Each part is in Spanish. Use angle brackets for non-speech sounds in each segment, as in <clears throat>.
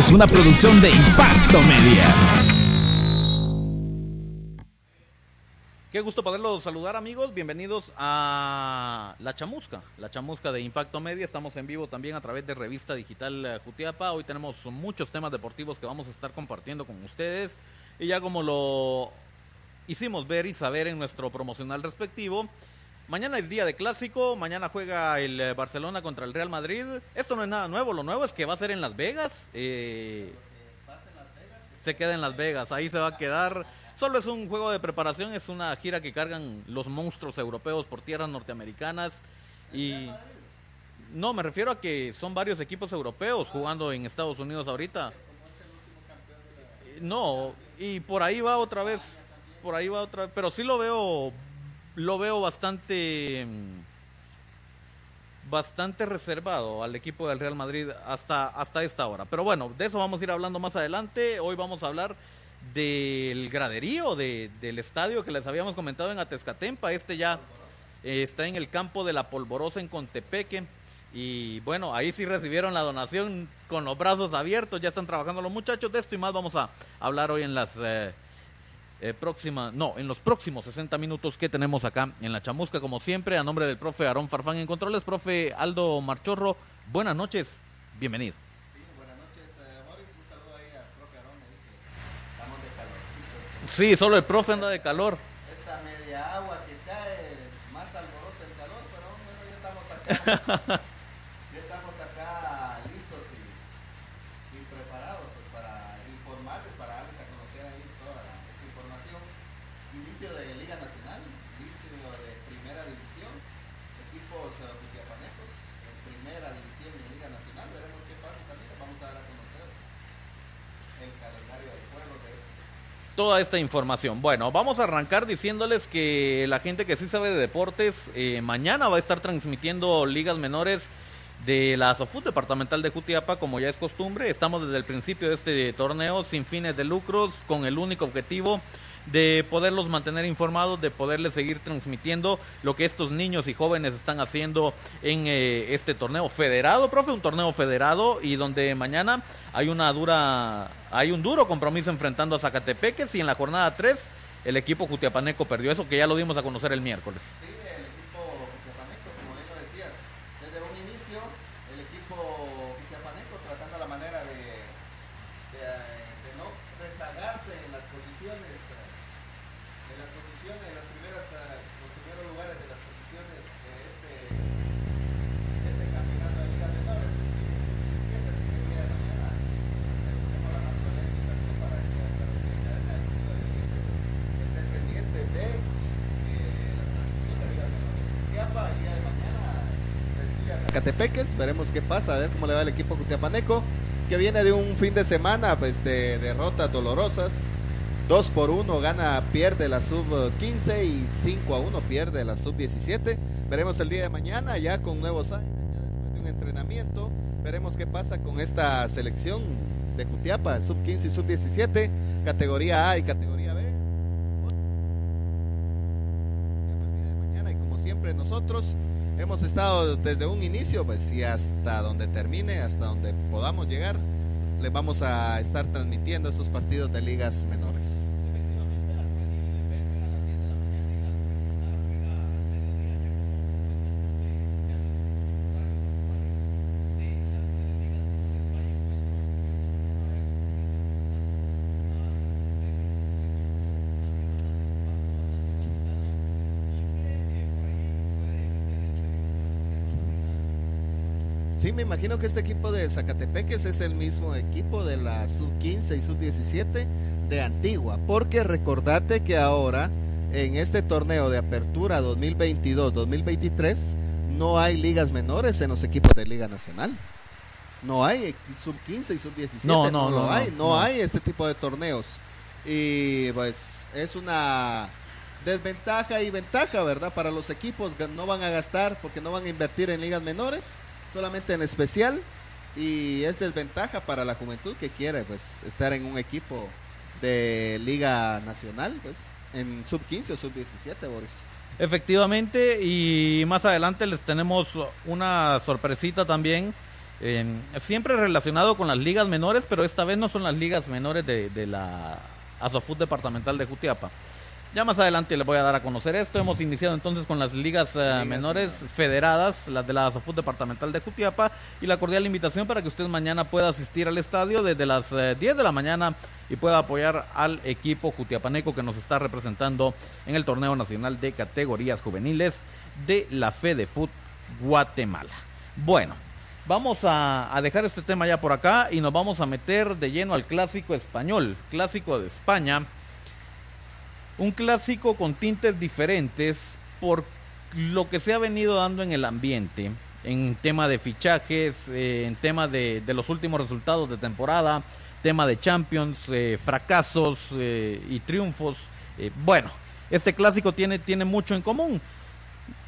Es una producción de Impacto Media. Qué gusto poderlos saludar amigos, bienvenidos a La Chamusca, La Chamusca de Impacto Media, estamos en vivo también a través de Revista Digital eh, Jutiapa, hoy tenemos muchos temas deportivos que vamos a estar compartiendo con ustedes. Y ya como lo hicimos ver y saber en nuestro promocional respectivo, Mañana es día de clásico, mañana juega el eh, Barcelona contra el Real Madrid. Esto no es nada nuevo, lo nuevo es que va a ser en Las Vegas. Eh, se queda en Las Vegas, ahí se va a quedar. Solo es un juego de preparación, es una gira que cargan los monstruos europeos por tierras norteamericanas. Y no, me refiero a que son varios equipos europeos jugando en Estados Unidos ahorita. No, y por ahí va otra vez, por ahí va otra vez, pero sí lo veo lo veo bastante bastante reservado al equipo del Real Madrid hasta, hasta esta hora. Pero bueno, de eso vamos a ir hablando más adelante. Hoy vamos a hablar del graderío de, del estadio que les habíamos comentado en Atezcatempa. Este ya eh, está en el campo de la Polvorosa en Contepeque. Y bueno, ahí sí recibieron la donación con los brazos abiertos. Ya están trabajando los muchachos de esto y más vamos a hablar hoy en las... Eh, eh, próxima, no, en los próximos 60 minutos que tenemos acá en la chamusca, como siempre, a nombre del profe Aarón Farfán en controles, profe Aldo Marchorro, buenas noches, bienvenido. Sí, buenas noches, eh, Boris, un saludo ahí al profe Aarón, que estamos de calorcito. Sí, solo el profe anda de calor. Esta media agua que cae, más alboroto el calor, pero bueno, ya estamos acá. <laughs> toda esta información. Bueno, vamos a arrancar diciéndoles que la gente que sí sabe de deportes, eh, mañana va a estar transmitiendo ligas menores de la SOFUT departamental de Jutiapa, como ya es costumbre. Estamos desde el principio de este torneo sin fines de lucros, con el único objetivo de poderlos mantener informados, de poderles seguir transmitiendo lo que estos niños y jóvenes están haciendo en eh, este torneo federado, profe, un torneo federado y donde mañana hay una dura, hay un duro compromiso enfrentando a Zacatepeques y en la jornada 3 el equipo Jutiapaneco perdió eso que ya lo dimos a conocer el miércoles. Catepeques. Veremos qué pasa, a ver cómo le va el equipo Cutiapaneco, que viene de un fin de semana pues, de derrotas dolorosas. 2 por 1 gana, pierde la sub 15 y 5 a 1 pierde la sub 17. Veremos el día de mañana ya con nuevos años, ya después de un entrenamiento. Veremos qué pasa con esta selección de Jutiapa, sub 15 y sub 17, categoría A y categoría B. Mañana y como siempre nosotros hemos estado desde un inicio, pues y hasta donde termine, hasta donde podamos llegar, les vamos a estar transmitiendo estos partidos de ligas menores. Me imagino que este equipo de Zacatepeques es el mismo equipo de la sub-15 y sub-17 de Antigua, porque recordate que ahora en este torneo de apertura 2022-2023 no hay ligas menores en los equipos de Liga Nacional. No hay sub-15 y sub-17, no, no, no, hay, no, hay este tipo de torneos. Y pues es una desventaja y ventaja, ¿verdad? Para los equipos no van a gastar porque no van a invertir en ligas menores solamente en especial y es desventaja para la juventud que quiere pues estar en un equipo de liga nacional pues en sub 15 o sub 17 Boris efectivamente y más adelante les tenemos una sorpresita también siempre relacionado con las ligas menores, pero esta vez no son las ligas menores de, la Asofut Departamental de Jutiapa. Ya más adelante les voy a dar a conocer esto. Hemos iniciado entonces con las ligas, eh, menores federadas, las de la Asofut Departamental de Jutiapa, y la cordial invitación para que usted mañana pueda asistir al estadio desde las 10 eh, de la mañana y pueda apoyar al equipo jutiapaneco que nos está representando en el torneo nacional de categorías juveniles de la Fede Foot Guatemala. Bueno, vamos a, dejar este tema ya por acá y nos vamos a meter de lleno al clásico español, clásico de España. Un clásico con tintes diferentes por lo que se ha venido dando en el ambiente, en tema de fichajes, eh, en tema de, los últimos resultados de temporada, tema de Champions, eh, fracasos eh, y triunfos. bueno, este clásico tiene, tiene mucho en común.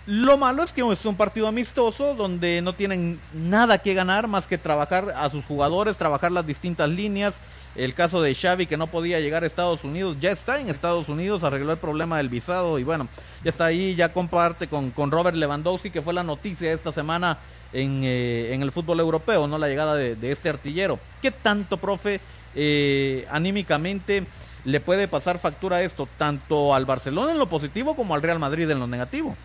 Lo malo es que es un partido amistoso donde no tienen nada que ganar más que trabajar a sus jugadores, trabajar las distintas líneas. El caso de Xavi que no podía llegar a Estados Unidos, ya está en Estados Unidos, arregló el problema del visado y bueno, ya está ahí, ya comparte con, con Robert Lewandowski que fue la noticia esta semana en, eh, en el fútbol europeo, ¿no? La llegada de, este artillero. ¿Qué tanto, profe, eh, anímicamente le puede pasar factura esto, tanto al Barcelona en lo positivo como al Real Madrid en lo negativo?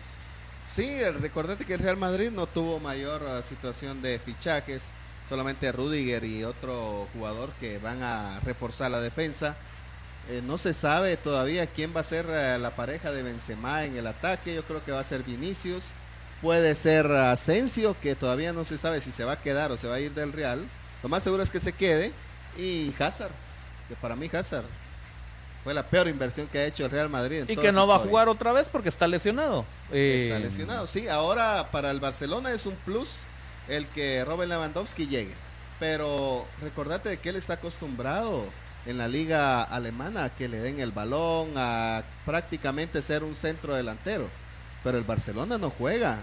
Sí, recordate que el Real Madrid no tuvo mayor uh, situación de fichajes, solamente Rudiger y otro jugador que van a reforzar la defensa. Eh, no se sabe todavía quién va a ser uh, la pareja de Benzema en el ataque. Yo creo que va a ser Vinicius. Puede ser Asensio, que todavía no se sabe si se va a quedar o se va a ir del Real. Lo más seguro es que se quede. Y Hazard, que para mí Hazard fue la peor inversión que ha hecho el Real Madrid. y que no va a jugar otra vez porque está lesionado. Está eh, lesionado, sí. Ahora para el Barcelona es un plus el que Robert Lewandowski llegue. Pero recordate que él está acostumbrado en la liga alemana a que le den el balón, a prácticamente ser un centro delantero. Pero el Barcelona no juega.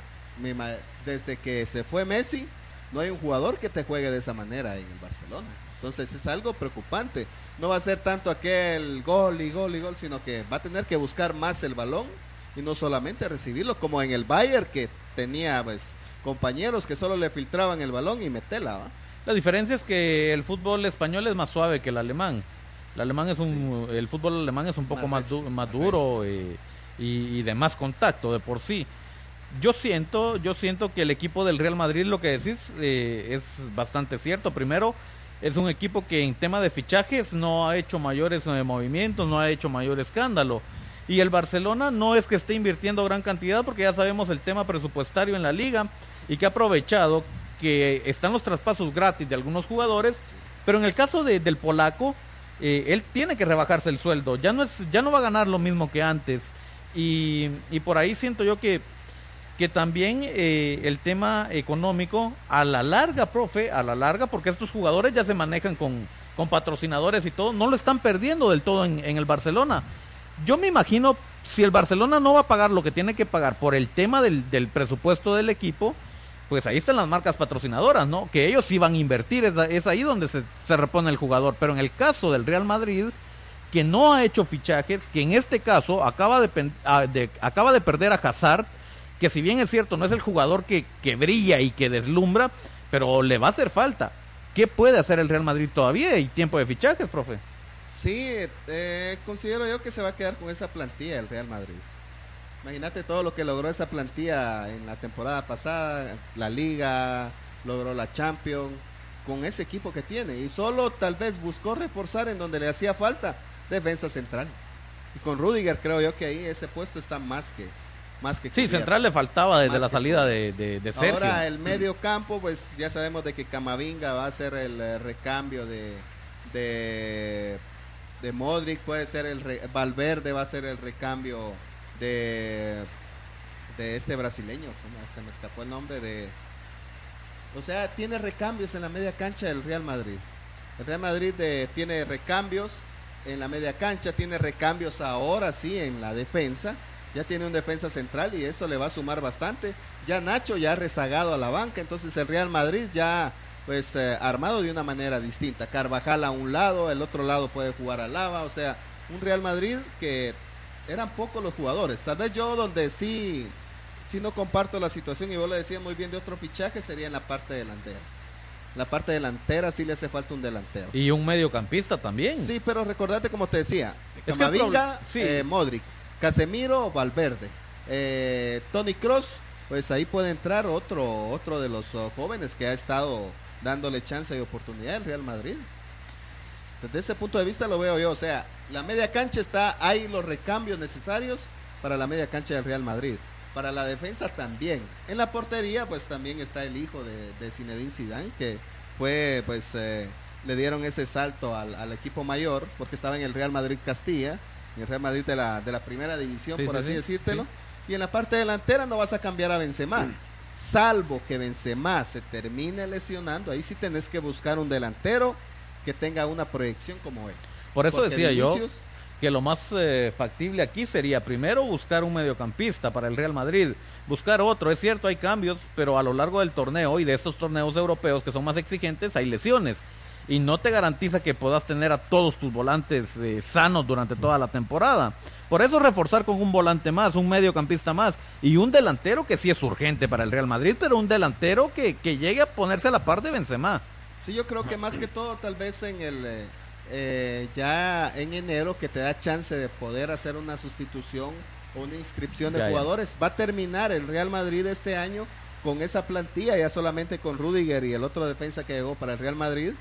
Desde que se fue Messi, no hay un jugador que te juegue de esa manera en el Barcelona. Entonces es algo preocupante. No va a ser tanto aquel gol y gol y gol, sino que va a tener que buscar más el balón y no solamente recibirlo, como en el Bayern que tenía pues compañeros que solo le filtraban el balón y metela. La diferencia es que el fútbol español es más suave que el alemán. El alemán es un, el fútbol alemán es un poco más, más, duro y, de más contacto de por sí. Yo siento, yo siento que el equipo del Real Madrid, lo que decís, eh, es bastante cierto. Primero, es un equipo que en tema de fichajes no ha hecho mayores eh, movimientos, no ha hecho mayor escándalo. Y el Barcelona no es que esté invirtiendo gran cantidad porque ya sabemos el tema presupuestario en la liga y que ha aprovechado que están los traspasos gratis de algunos jugadores, pero en el caso del polaco, eh, él tiene que rebajarse el sueldo, ya no, es, ya no va a ganar lo mismo que antes. Y, y por ahí siento yo que que también eh, el tema económico a la larga, profe, a la larga, porque estos jugadores ya se manejan con, con patrocinadores y todo, no lo están perdiendo del todo en, el Barcelona. Yo me imagino, si el Barcelona no va a pagar lo que tiene que pagar por el tema del, del presupuesto del equipo, pues ahí están las marcas patrocinadoras, ¿no? Que ellos sí van a invertir, es, ahí donde se, se, repone el jugador. Pero en el caso del Real Madrid, que no ha hecho fichajes, que en este caso acaba de, ah, de acaba de perder a Hazard, que si bien es cierto, no es el jugador que, que brilla y que deslumbra, pero le va a hacer falta. ¿Qué puede hacer el Real Madrid todavía? ¿Y tiempo de fichajes, profe? Sí, eh, considero yo que se va a quedar con esa plantilla el Real Madrid. Imagínate todo lo que logró esa plantilla en la temporada pasada, la liga, logró la Champions, con ese equipo que tiene. Y solo tal vez buscó reforzar en donde le hacía falta defensa central. Y con Rudiger creo yo que ahí ese puesto está más que, Sí, Central le faltaba desde la salida de, de, Sergio. Ahora el medio campo, pues ya sabemos de que Camavinga va a ser el eh, recambio de, de, de Modric, puede ser el Valverde va a ser el recambio de, de este brasileño, se me escapó el nombre de... O sea, tiene recambios en la media cancha del Real Madrid. El Real Madrid eh, tiene recambios en la media cancha, tiene recambios ahora sí en la defensa ya tiene un defensa central y eso le va a sumar bastante. Ya Nacho ya ha rezagado a la banca, entonces el Real Madrid ya pues eh, armado de una manera distinta. Carvajal a un lado, el otro lado puede jugar a Lava, o sea, un Real Madrid que eran pocos los jugadores. Tal vez yo donde sí, sí no comparto la situación y vos lo decías muy bien de otro fichaje sería en la parte delantera. La parte delantera sí le hace falta un delantero. Y un mediocampista también. Sí, pero recordate como te decía, Camavinga, sí. eh, Modric, Casemiro, Valverde, eh, Tony Cross, pues ahí puede entrar otro, otro de los oh, jóvenes que ha estado dándole chance y oportunidad al Real Madrid. Desde ese punto de vista lo veo yo, o sea, la media cancha está, hay los recambios necesarios para la media cancha del Real Madrid. Para la defensa también. En la portería, pues también está el hijo de, de Zinedine Zidane, que fue, pues, eh, le dieron ese salto al, al equipo mayor, porque estaba en el Real Madrid Castilla, en el Real Madrid de la, de la primera división, Sí, por sí, así sí, decírtelo. Y en la parte delantera no vas a cambiar a Benzema. Salvo que Benzema se termine lesionando, ahí sí tenés que buscar un delantero que tenga una proyección como él. Por eso Porque decía de yo que lo más eh, factible aquí sería primero buscar un mediocampista para el Real Madrid, buscar otro. Es cierto, hay cambios, pero a lo largo del torneo y de estos torneos europeos que son más exigentes, hay lesiones. Y no te garantiza que puedas tener a todos tus volantes eh, sanos durante toda la temporada. Por eso reforzar con un volante más, un mediocampista más y un delantero que sí es urgente para el Real Madrid, pero un delantero que, que llegue a ponerse a la par de Benzema. Sí, yo creo que más que todo tal vez en el eh, eh, ya en enero que te da chance de poder hacer una sustitución o una inscripción de Ya, ya. jugadores. Va a terminar el Real Madrid este año con esa plantilla, ya solamente con Rudiger y el otro defensa que llegó para el Real Madrid.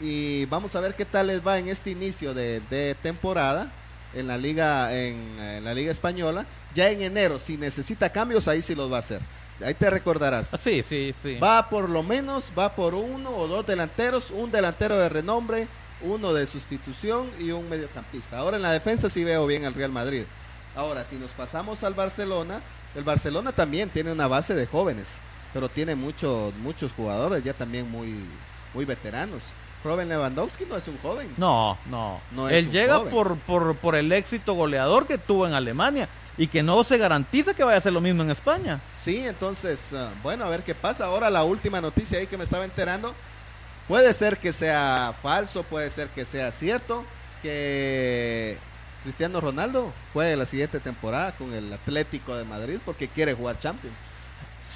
Y vamos a ver qué tal les va en este inicio de, de temporada en la liga en, eh, la liga española. Ya en enero, si necesita cambios, ahí sí los va a hacer. Ahí te recordarás. Sí, sí, sí. Va por lo menos, va por uno o dos delanteros, un delantero de renombre, uno de sustitución y un mediocampista. Ahora en la defensa sí veo bien al Real Madrid. Ahora, si nos pasamos al Barcelona, el Barcelona también tiene una base de jóvenes, pero tiene muchos muchos jugadores ya también muy muy veteranos. Robin Lewandowski no es un joven. No, no. No es Él llega joven. por, por, por el éxito goleador que tuvo en Alemania y que no se garantiza que vaya a hacer lo mismo en España. Sí, entonces, ah, bueno, a ver qué pasa. Ahora la última noticia ahí que me estaba enterando. Puede ser que sea falso, puede ser que sea cierto, que Cristiano Ronaldo juegue la siguiente temporada con el Atlético de Madrid porque quiere jugar Champions.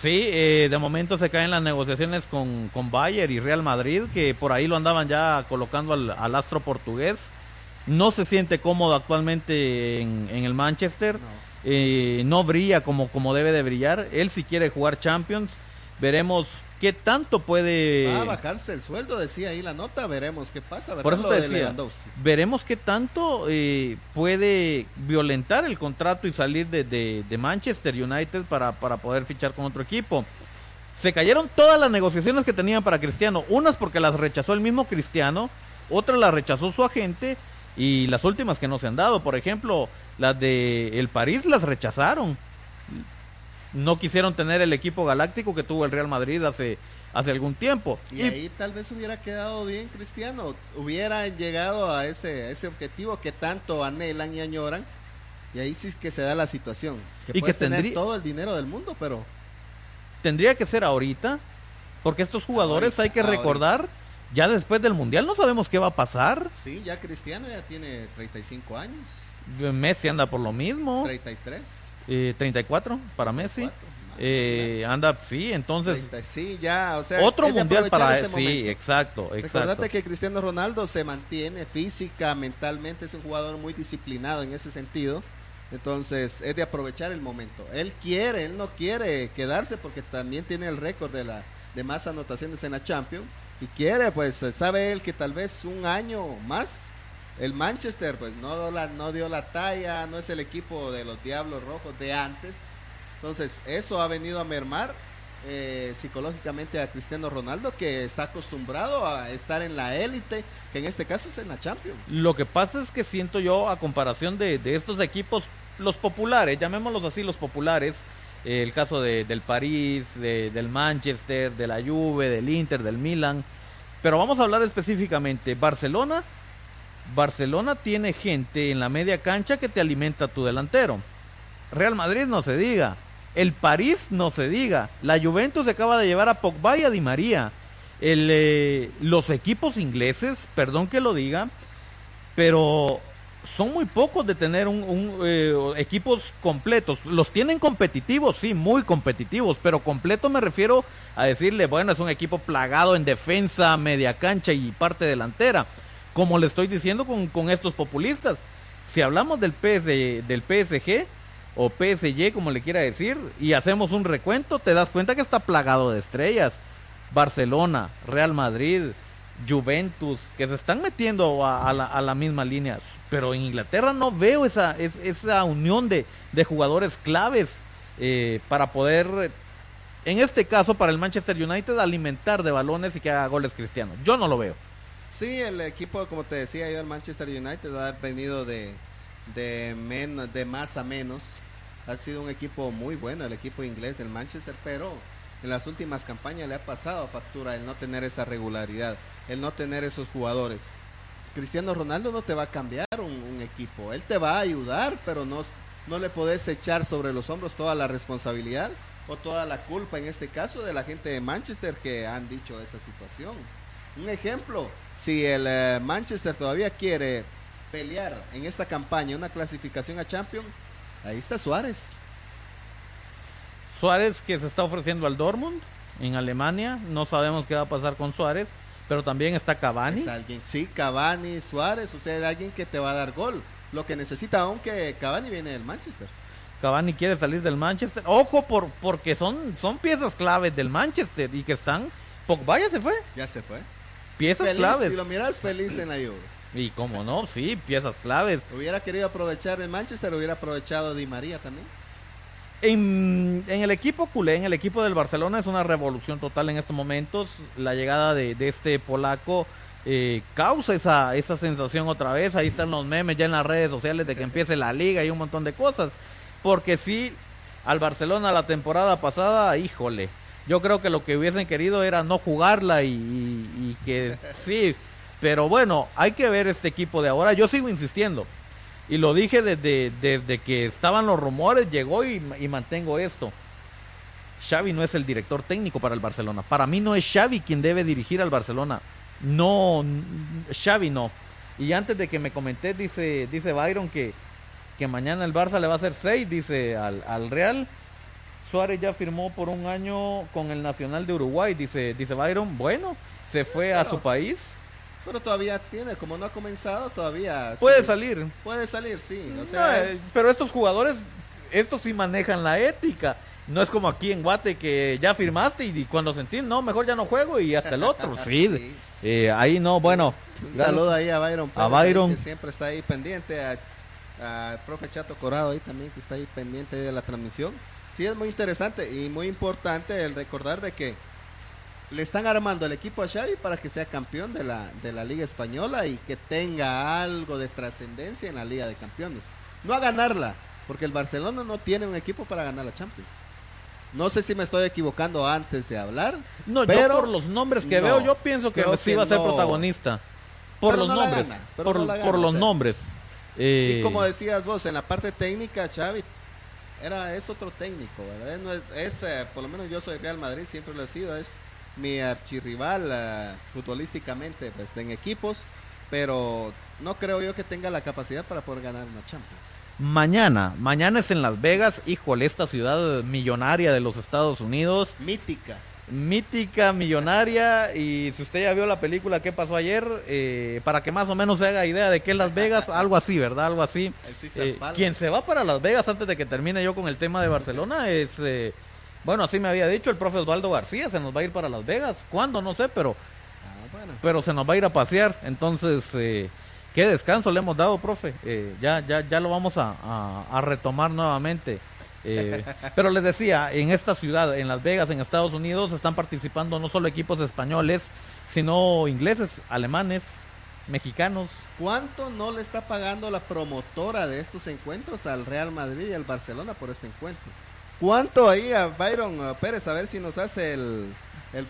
Sí, eh, de momento se caen las negociaciones con, con Bayer y Real Madrid, que por ahí lo andaban ya colocando al, al astro portugués. No se siente cómodo actualmente en, en el Manchester. Eh, no brilla como, como debe de brillar. Él si quiere jugar Champions. Veremos qué tanto puede... Va a bajarse el sueldo, decía ahí la nota, veremos qué pasa. Por eso te de decía, veremos qué tanto eh, puede violentar el contrato y salir de, de- de Manchester United para, para poder fichar con otro equipo. Se cayeron todas las negociaciones que tenían para Cristiano, unas porque las rechazó el mismo Cristiano, otras las rechazó su agente y las últimas que no se han dado, por ejemplo, las de el París las rechazaron. No quisieron tener el equipo galáctico que tuvo el Real Madrid hace, hace algún tiempo. Y, ahí tal vez hubiera quedado bien Cristiano, hubiera llegado a ese, a ese objetivo que tanto anhelan y añoran. Y ahí sí es que se da la situación. Que Y que tener tendría- todo el dinero del mundo, pero tendría que ser ahorita, porque estos jugadores Ahorita, hay que ahorita. recordar, ya después del Mundial no sabemos qué va a pasar. sí, ya Cristiano ya tiene 35 años, Messi anda por lo mismo, 33. eh, 34 para Messi. 34, más, Eh, anda, sí, entonces 30, sí, ya, o sea, otro mundial para este sí, momento. exacto, exacto. Recordate que Cristiano Ronaldo se mantiene física, mentalmente, es un jugador muy disciplinado en ese sentido. Entonces, es de aprovechar el momento. Él quiere, él no quiere quedarse porque también tiene el récord de la de más anotaciones en la Champions y quiere, pues sabe él que tal vez un año más el Manchester pues no dio la, no dio la talla, no es el equipo de los Diablos Rojos de antes. Entonces, eso ha venido a mermar eh, psicológicamente a Cristiano Ronaldo, que está acostumbrado a estar en la élite, que en este caso es en la Champions. Lo que pasa es que siento yo, a comparación de, estos equipos, los populares, llamémoslos así, los populares, eh, el caso de, del París, de- del Manchester, de la Juve, del Inter, del Milan, pero vamos a hablar específicamente, Barcelona, Barcelona tiene gente en la media cancha que te alimenta tu delantero. Real Madrid no se diga. El París no se diga. La Juventus acaba de llevar a Pogba y a Di María. Eh, los equipos ingleses, perdón que lo diga, pero son muy pocos de tener un, eh, equipos completos. Los tienen competitivos, sí, muy competitivos, pero completo me refiero a decirle, bueno, es un equipo plagado en defensa, media cancha y parte delantera. Como le estoy diciendo con, con estos populistas. Si hablamos del, PS, del PSG o PSG, como le quiera decir, y hacemos un recuento, te das cuenta que está plagado de estrellas. Barcelona, Real Madrid, Juventus, que se están metiendo a, la, misma línea. Pero en Inglaterra no veo esa, esa unión de, jugadores claves eh, para poder, en este caso, para el Manchester United, alimentar de balones y que haga goles cristianos. Yo no lo veo. Sí, el equipo, como te decía yo, el Manchester United ha venido de, de, de más a menos. Ha sido un equipo muy bueno, el equipo inglés del Manchester, pero en las últimas campañas le ha pasado factura el no tener esa regularidad, el no tener esos jugadores. Cristiano Ronaldo no te va a cambiar un, equipo, él te va a ayudar, pero no, no le podés echar sobre los hombros toda la responsabilidad o toda la culpa, en este caso, de la gente de Manchester que han dicho esa situación. Un ejemplo, si el eh, Manchester todavía quiere pelear en esta campaña una clasificación a Champions, ahí está Suárez. Suárez que se está ofreciendo al Dortmund en Alemania. No sabemos qué va a pasar con Suárez, pero también está Cavani. alguien, sí, Cavani, Suárez, o sea, alguien que te va a dar gol. Lo que necesita, aunque Cavani viene del Manchester. Cavani quiere salir del Manchester. Ojo, por, porque son, son piezas claves del Manchester y que están. Pogba ya se fue. Ya se fue. Piezas claves. Si lo miras feliz en la Juve. Y cómo no, sí, piezas claves. Hubiera querido aprovechar el Manchester, hubiera aprovechado Di María también. En, el equipo culé, en el equipo del Barcelona es una revolución total en estos momentos. La llegada de, este polaco eh, causa esa, esa sensación otra vez. Ahí están los memes ya en las redes sociales de que empiece la liga y un montón de cosas. Porque sí, al Barcelona la temporada pasada, híjole, yo creo que lo que hubiesen querido era no jugarla y, y que <laughs> sí. Pero bueno, hay que ver este equipo de ahora. Yo sigo insistiendo y lo dije desde, desde que estaban los rumores, llegó y, mantengo esto. Xavi no es el director técnico para el Barcelona. Para mí no es Xavi quien debe dirigir al Barcelona. No, Xavi no. Y antes de que me comenté, dice, dice Byron que, que mañana el Barça le va a hacer 6, dice al, al, Real. Suárez ya firmó por un año con el Nacional de Uruguay, dice, dice Byron. Bueno, se fue a su país pero todavía tiene, como no ha comenzado, todavía. Puede salir. Puede salir, sí. Eh, pero estos jugadores, estos sí manejan la ética. No es como aquí en Guate que ya firmaste y, cuando sentí, no, mejor ya no juego y hasta el otro. <laughs> sí. Eh, ahí no, bueno. Un saludo ahí a Byron. a Byron. que siempre está ahí pendiente. A, profe Chato Corado ahí también que está ahí pendiente de la transmisión. Sí, es muy interesante y muy importante el recordar de que le están armando el equipo a Xavi para que sea campeón de la, de la Liga Española y que tenga algo de trascendencia en la Liga de Campeones. No a ganarla, porque el Barcelona no tiene un equipo para ganar la Champions. No sé si me estoy equivocando antes de hablar. No, pero por los nombres que veo, yo pienso que sí va a ser protagonista. Por los nombres. por, los nombres. Y eh, como decías vos, en la parte técnica, Xavi era, es otro técnico, ¿verdad? Es, eh, por lo menos yo soy Real Madrid, siempre lo he sido, es mi archirrival uh, futbolísticamente pues, en equipos, pero no creo yo que tenga la capacidad para poder ganar una Champions. Mañana, mañana es en Las Vegas, híjole, esta ciudad millonaria de los Estados Unidos. Mítica. Mítica, millonaria, y si usted ya vio la película ¿Qué pasó ayer? Eh, para que más o menos se haga idea de qué es Las Vegas, <laughs> algo así, ¿verdad? Algo así. Eh, quien se va para Las Vegas antes de que termine yo con el tema de Barcelona es... Eh, bueno, así me había dicho el profe Osvaldo García, se nos va a ir para Las Vegas. ¿Cuándo? No sé, pero, ah, pero se nos va a ir a pasear. Entonces, eh, qué descanso le hemos dado, profe. Eh, ya, ya, ya lo vamos a, retomar nuevamente. Eh, pero les decía, en esta ciudad, en Las Vegas, en Estados Unidos, están participando no solo equipos españoles, sino ingleses, alemanes, mexicanos. ¿Cuánto no le está pagando la promotora de estos encuentros al Real Madrid y al Barcelona por este encuentro? ¿Cuánto ahí a Byron Pérez? A ver si nos hace el,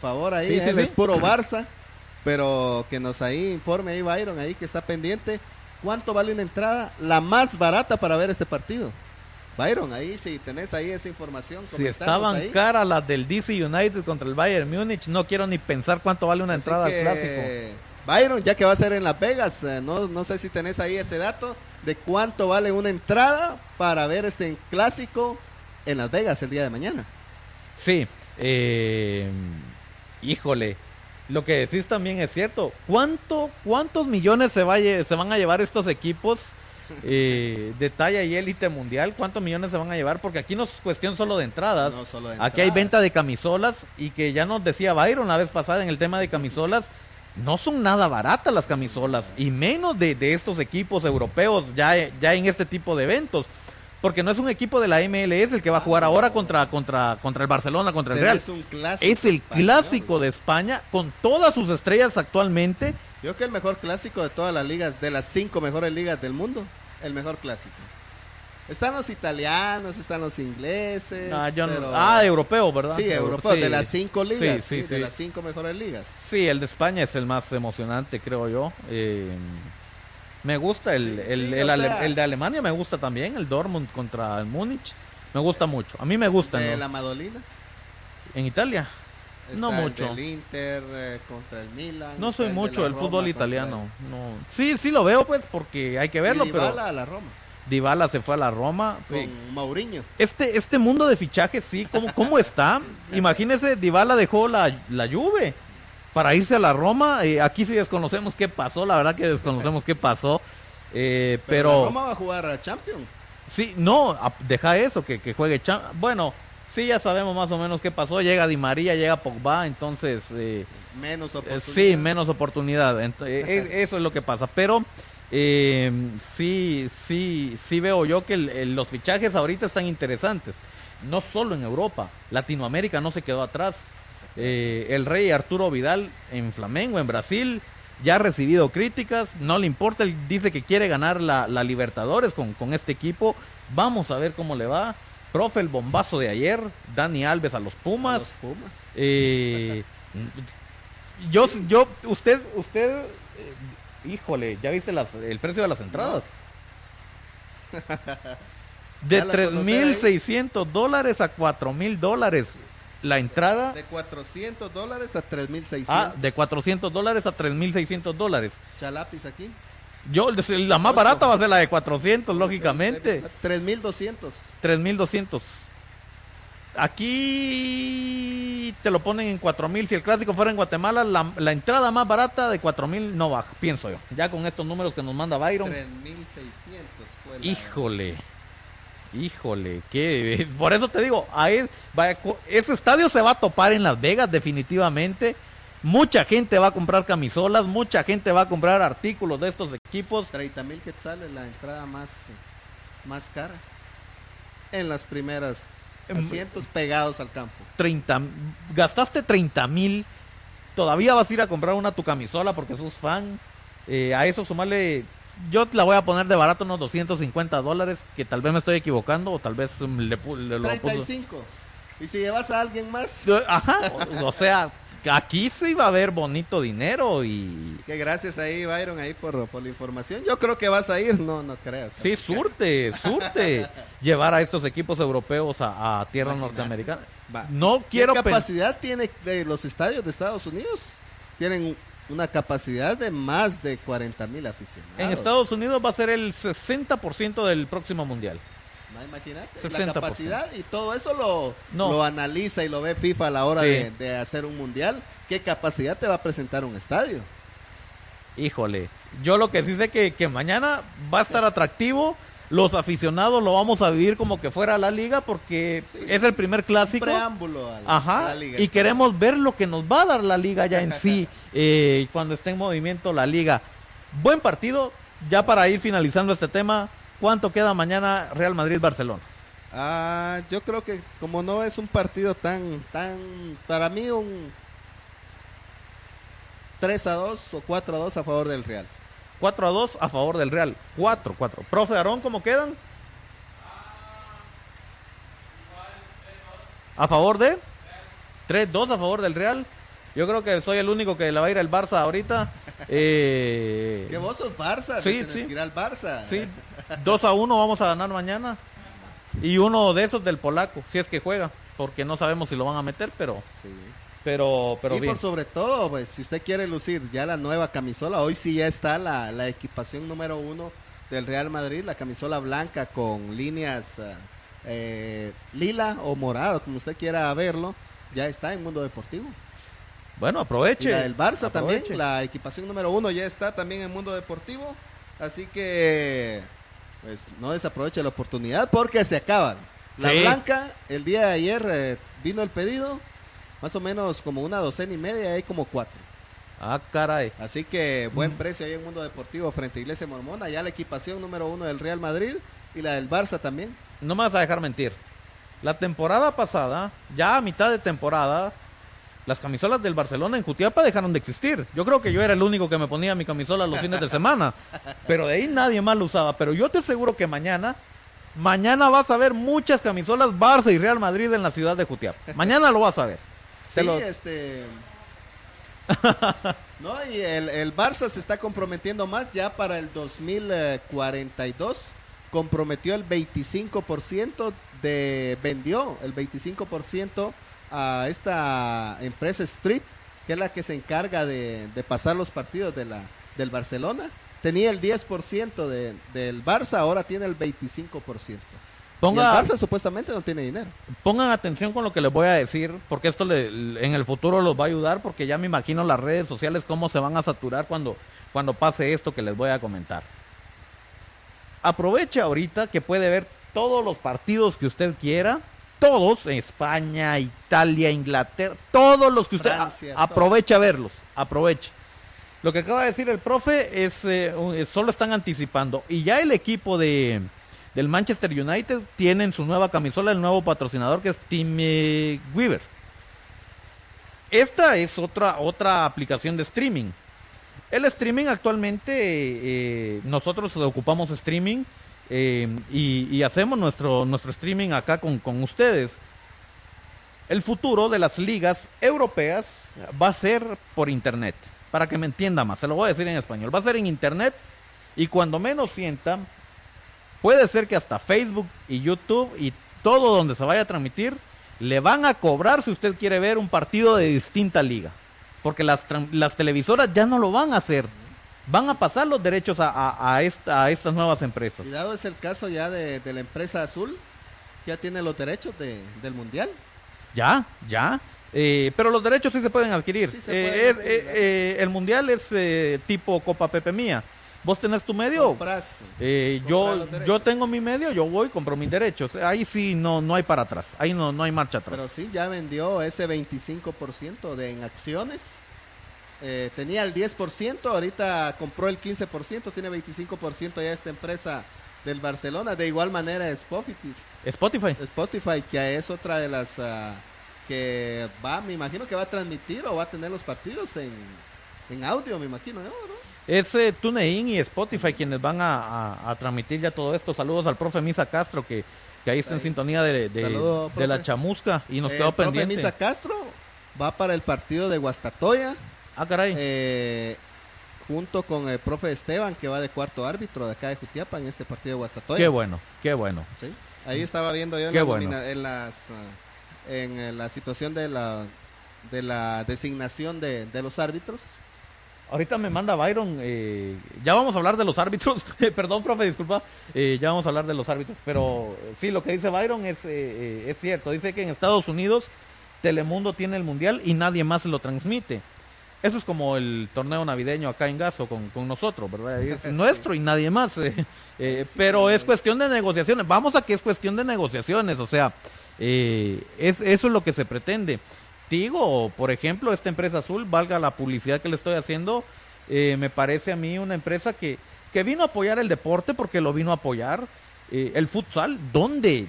favor ahí. Sí, es puro Barça, pero que nos ahí informe ahí Byron, ahí que está pendiente. ¿Cuánto vale una entrada? La más barata para ver este partido. Byron, ahí si tenés ahí esa información. Si estaban caras las del DC United contra el Bayern Múnich, no quiero ni pensar cuánto vale una entrada al clásico. Byron, ya que va a ser en Las Vegas, eh, no, no sé si tenés ahí ese dato de cuánto vale una entrada para ver este clásico en Las Vegas el día de mañana. Sí, eh, híjole, lo que decís también es cierto. ¿Cuánto, ¿Cuántos millones se, va se van a llevar estos equipos <laughs> eh, de talla y élite mundial? ¿Cuántos millones se van a llevar? Porque aquí no es cuestión solo de entradas. No solo de Aquí hay venta de camisolas y que ya nos decía Byron la vez pasada en el tema de camisolas. No son nada baratas las camisolas y menos de, de estos equipos europeos ya, ya en este tipo de eventos. Porque no es un equipo de la MLS el que va a jugar ahora contra, contra, contra el Barcelona, contra el Pero Real. es un clásico Es el español. clásico de España con todas sus estrellas actualmente. Yo creo que el mejor clásico de todas las ligas, de las cinco mejores ligas del mundo, el mejor clásico. Están los italianos, están los ingleses. Ah, yo no- ah, europeo, ¿verdad? Sí, europeo, Sí. de las cinco ligas, Sí, sí, sí, de las cinco mejores ligas. Sí, el de España es el más emocionante, creo yo. Eh, me gusta el, el, el sea- de Alemania, me gusta también, el Dortmund contra el Múnich. Me gusta mucho. A mí me gusta. De ¿no? la Madolina. En Italia. Está No el mucho. del Inter eh, contra el Milan. No soy el mucho del fútbol italiano. el- No. Sí, sí lo veo, pues, porque hay que verlo, y pero Dybala a la Roma, Dybala se fue a la Roma. con Mourinho. Este, este mundo de fichajes, sí, ¿cómo, cómo está? <laughs> Imagínese, Dybala dejó la, la Juve para irse a la Roma. eh, aquí sí desconocemos qué pasó, la verdad que desconocemos qué pasó. eh, Pero, pero la Roma va a jugar a Champions. sí, no, a- deja eso, que, que juegue. Cham- bueno, sí, ya sabemos más o menos qué pasó. Llega Di María, llega Pogba, entonces eh, Menos eh, oportunidad. sí, menos oportunidad. Eh, eh, <laughs> eso es lo que pasa. Pero eh, sí, sí, sí veo yo que el- el- los fichajes ahorita están interesantes. No solo en Europa, Latinoamérica no se quedó atrás. Eh, el rey Arturo Vidal en Flamengo, en Brasil, ya ha recibido críticas, no le importa, él dice que quiere ganar la, la Libertadores con, con este equipo. Vamos a ver cómo le va. Profe, el bombazo de ayer, Dani Alves a los A Pumas. los Pumas. Eh, yo, yo, usted, usted, eh, híjole, ¿ya viste las, el precio de las entradas? <laughs> De Ya la conocí ahí. 3.600 dólares a 4.000 dólares. La entrada, De 400 dólares a 3.600. ah, de 400 dólares a 3.600 dólares. Chalapis aquí. Yo, la más barata va a ser la de 400, lógicamente. 3.200. 3.200. Aquí te lo ponen en 4.000. Si el clásico fuera en Guatemala, la, la entrada más barata de 4.000 no baja, pienso yo. Ya con estos números que nos manda Byron. 3.600 fue la- Híjole. Híjole, que por eso te digo, ahí, vaya, ese estadio se va a topar en Las Vegas definitivamente. Mucha gente va a comprar camisolas, mucha gente va a comprar artículos de estos equipos. 30 mil quetzales la entrada más, más cara. En las primeras Em, asientos pegados al campo. 30, gastaste 30 mil, todavía vas a ir a comprar una tu camisola porque sos fan. Eh, a eso sumarle, yo la voy a poner de barato unos 250 dólares, que tal vez me estoy equivocando o tal vez le, le lo puso- 35. Y si llevas a alguien más, Ajá, o, o sea, aquí sí va a haber bonito dinero y que gracias ahí, Byron, ahí por, por la información. Yo creo que vas a ir, no, no creo. sí, surte, surte <laughs> llevar a estos equipos europeos a, a tierra Imagínate. norteamericana. Va. No ¿Qué quiero pensar. capacidad tiene de los estadios de Estados Unidos? Tienen una capacidad de más de 40 mil aficionados. En Estados Unidos va a ser el 60% del próximo mundial. No, imagínate. 60%. La capacidad y todo eso lo, No. lo analiza y lo ve FIFA a la hora Sí. de, de hacer un mundial. ¿Qué capacidad te va a presentar un estadio? Híjole, yo lo que sí sé que, que mañana va a estar atractivo. Los aficionados lo vamos a vivir como que fuera la liga porque Sí. es el primer Un clásico. preámbulo a la, a Ajá, la liga. y queremos ver lo que nos va a dar la liga ya en sí, <laughs> eh, cuando esté en movimiento la liga. Buen partido, ya para ir finalizando este tema, ¿cuánto queda mañana Real Madrid-Barcelona? Ah, yo creo que como no es un partido tan, tan, para mí un 3 a 2 o 4 a 2 a favor del Real. 4 a 2 a favor del Real, 4 4. Profe Aarón, ¿cómo quedan? A favor de 3-2 a favor del Real. Yo creo que soy el único que le va a ir al Barça ahorita. Eh, Que vos sos Barça, Sí, sí. que ir al Barça. Sí, 2 a 1 vamos a ganar mañana. Y uno de esos del polaco, si es que juega, porque no sabemos si lo van a meter, pero Sí. pero pero y bien. por sobre todo, pues, si usted quiere lucir ya la nueva camisola, hoy sí ya está la, la equipación número uno del Real Madrid, la camisola blanca con líneas eh, lila o morado, como usted quiera verlo, ya está en Mundo Deportivo. Bueno, aproveche. el Barça aproveche. también, la equipación número uno ya está también en Mundo Deportivo. Así que, pues no desaproveche la oportunidad porque se acaban. La Sí. blanca, el día de ayer eh, vino el pedido, más o menos como una docena y media, hay como cuatro. Ah, caray. Así que buen precio ahí en Mundo Deportivo frente a Iglesia Mormona. Ya la equipación número uno del Real Madrid y la del Barça también. No me vas a dejar mentir. La temporada pasada, ya a mitad de temporada, las camisolas del Barcelona en Jutiapa dejaron de existir. Yo creo que yo era el único que me ponía mi camisola los fines de semana. Pero de ahí nadie más lo usaba. Pero yo te aseguro que mañana, mañana vas a ver muchas camisolas Barça y Real Madrid en la ciudad de Jutiapa. Mañana lo vas a ver. Sí, lo- este. <laughs> no, y el, el Barça se está comprometiendo más ya para el 2042. Comprometió el 25% de. Vendió el 25% a esta empresa Street, que es la que se encarga de, de pasar los partidos de la, del Barcelona. Tenía el 10% de, del Barça, ahora tiene el 25%. Y el Ponga, Barça supuestamente no tiene dinero. pongan atención con lo que les voy a decir, porque esto le- en el futuro los va a ayudar, porque ya me imagino las redes sociales cómo se van a saturar cuando, cuando pase esto que les voy a comentar. Aproveche ahorita que puede ver todos los partidos que usted quiera, todos, España, Italia, Inglaterra, todos los que usted Francia, a- aproveche a verlos, aproveche. Lo que acaba de decir el profe es, eh, un- eh, solo están anticipando. Y ya el equipo de, del Manchester United tienen su nueva camisola, el nuevo patrocinador que es eh, Weaver. Esta es otra, otra aplicación de streaming. El streaming actualmente, eh, nosotros ocupamos streaming eh, y, y hacemos nuestro, nuestro streaming acá con, con ustedes. El futuro de las ligas europeas va a ser por internet. Para que me entienda más, se lo voy a decir en español. Va a ser en internet y cuando menos sienta, puede ser que hasta Facebook y YouTube y todo donde se vaya a transmitir, le van a cobrar si usted quiere ver un partido de distinta liga. Porque las, las televisoras ya no lo van a hacer. Van a pasar los derechos a, a- a esta- a estas nuevas empresas. Cuidado es el caso ya de, de la empresa azul, ya tiene los derechos de- del mundial. Ya, ya. Eh, pero los derechos sí se pueden adquirir. Sí se Eh, pueden es- eh, eh, el mundial es eh, tipo Copa Pepe Mía. ¿Vos tenés tu medio? Compras, Eh, comprar yo, yo tengo mi medio, yo voy, compro mis derechos. Ahí sí no, no hay para atrás. Ahí no, no hay marcha atrás. pero sí, ya vendió ese 25% de en acciones. Eh, tenía el 10%, ahorita compró el 15%, tiene 25% ya esta empresa del Barcelona. De igual manera Spotify, Spotify. Spotify que es otra de las ah, que va, me imagino que va a transmitir o va a tener los partidos en, en audio, me imagino, ¿no? ¿no? Es eh, TuneIn y Spotify quienes van a, a- a transmitir ya todo esto. Saludos al profe Misa Castro que, que ahí está en Ahí. sintonía de, de- Saludo, de la chamusca y nos Eh, quedó el profe pendiente. Misa Castro va para el partido de Guastatoya. Ah, caray. eh, junto con el profe Esteban, que va de cuarto árbitro de acá de Jutiapa en este partido de Guastatoya. qué bueno, qué bueno. ¿sí? Ahí estaba viendo yo en, la, bueno. en las, ah, en eh, la situación de la, de la designación de, de los árbitros. Ahorita me manda Byron, eh, ya vamos a hablar de los árbitros, <laughs> perdón profe, disculpa, eh, ya vamos a hablar de los árbitros, pero eh, sí, lo que dice Byron es, eh, eh, es cierto, dice que en Estados Unidos Telemundo tiene el Mundial y nadie más lo transmite. Eso es como el torneo navideño acá en Gaso con, con nosotros, ¿verdad? Es Sí. nuestro y nadie más. eh, <laughs> eh, Sí, pero es cuestión de negociaciones. Vamos a que es cuestión de negociaciones. O sea, eh, es, eso es lo que se pretende. Tigo, por ejemplo, esta empresa azul, valga la publicidad que le estoy haciendo, eh, me parece a mí una empresa que, que vino a apoyar el deporte porque lo vino a apoyar. Eh, el futsal, ¿dónde?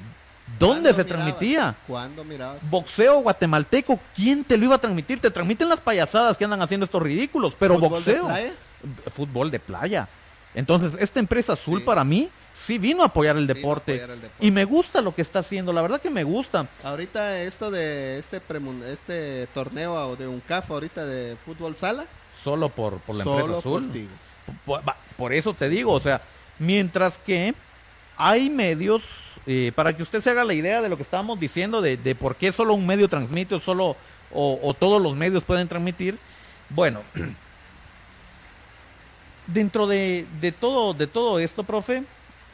¿Dónde ¿Cuándo se mirabas? transmitía? ¿Cuándo mirabas? Boxeo guatemalteco, ¿quién te lo iba a transmitir? Te transmiten las payasadas que andan haciendo estos ridículos, pero ¿Fútbol de boxeo, playa? fútbol de playa. Entonces, esta empresa azul Sí. para mí sí vino a apoyar el Vino a deporte. apoyar el deporte. Y me gusta lo que está haciendo, la verdad que me gusta. Ahorita esto de este premun- este torneo de un CAF ahorita de fútbol sala, Solo por, por la solo empresa azul. por por eso te digo, o sea, mientras que hay medios, eh, para que usted se haga la idea de lo que estábamos diciendo, de, de por qué solo un medio transmite o solo, o, o todos los medios pueden transmitir, bueno, <clears throat> dentro de, de todo, de todo esto, profe,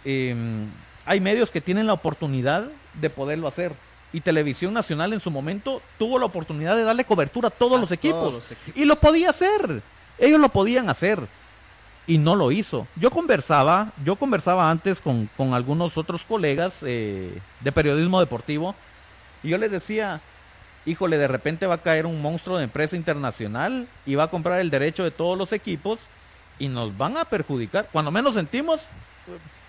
em, hay medios que tienen la oportunidad de poderlo hacer. Y Televisión Nacional en su momento tuvo la oportunidad de darle cobertura a todos, A los, equipos, todos los equipos. Y lo podía hacer. Ellos lo podían hacer. Y no lo hizo. Yo conversaba, yo conversaba antes con, con algunos otros colegas eh, de periodismo deportivo. Y yo les decía, híjole, de repente va a caer un monstruo de empresa internacional y va a comprar el derecho de todos los equipos y nos van a perjudicar. Cuando menos sentimos,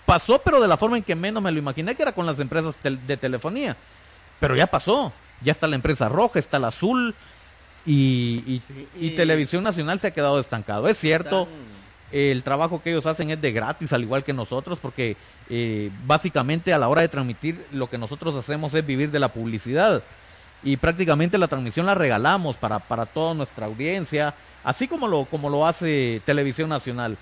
pasó, pero de la forma en que menos me lo imaginé, que era con las empresas tel- de telefonía. Pero ya pasó. Ya está la empresa roja, está la azul y, y- Sí, y y- Televisión Nacional se ha quedado estancado. Es cierto, Están- el trabajo que ellos hacen es de gratis, al igual que nosotros, porque eh, básicamente a la hora de transmitir lo que nosotros hacemos es vivir de la publicidad. Y prácticamente la transmisión la regalamos para, para toda nuestra audiencia, así como lo, como lo hace Televisión Nacional.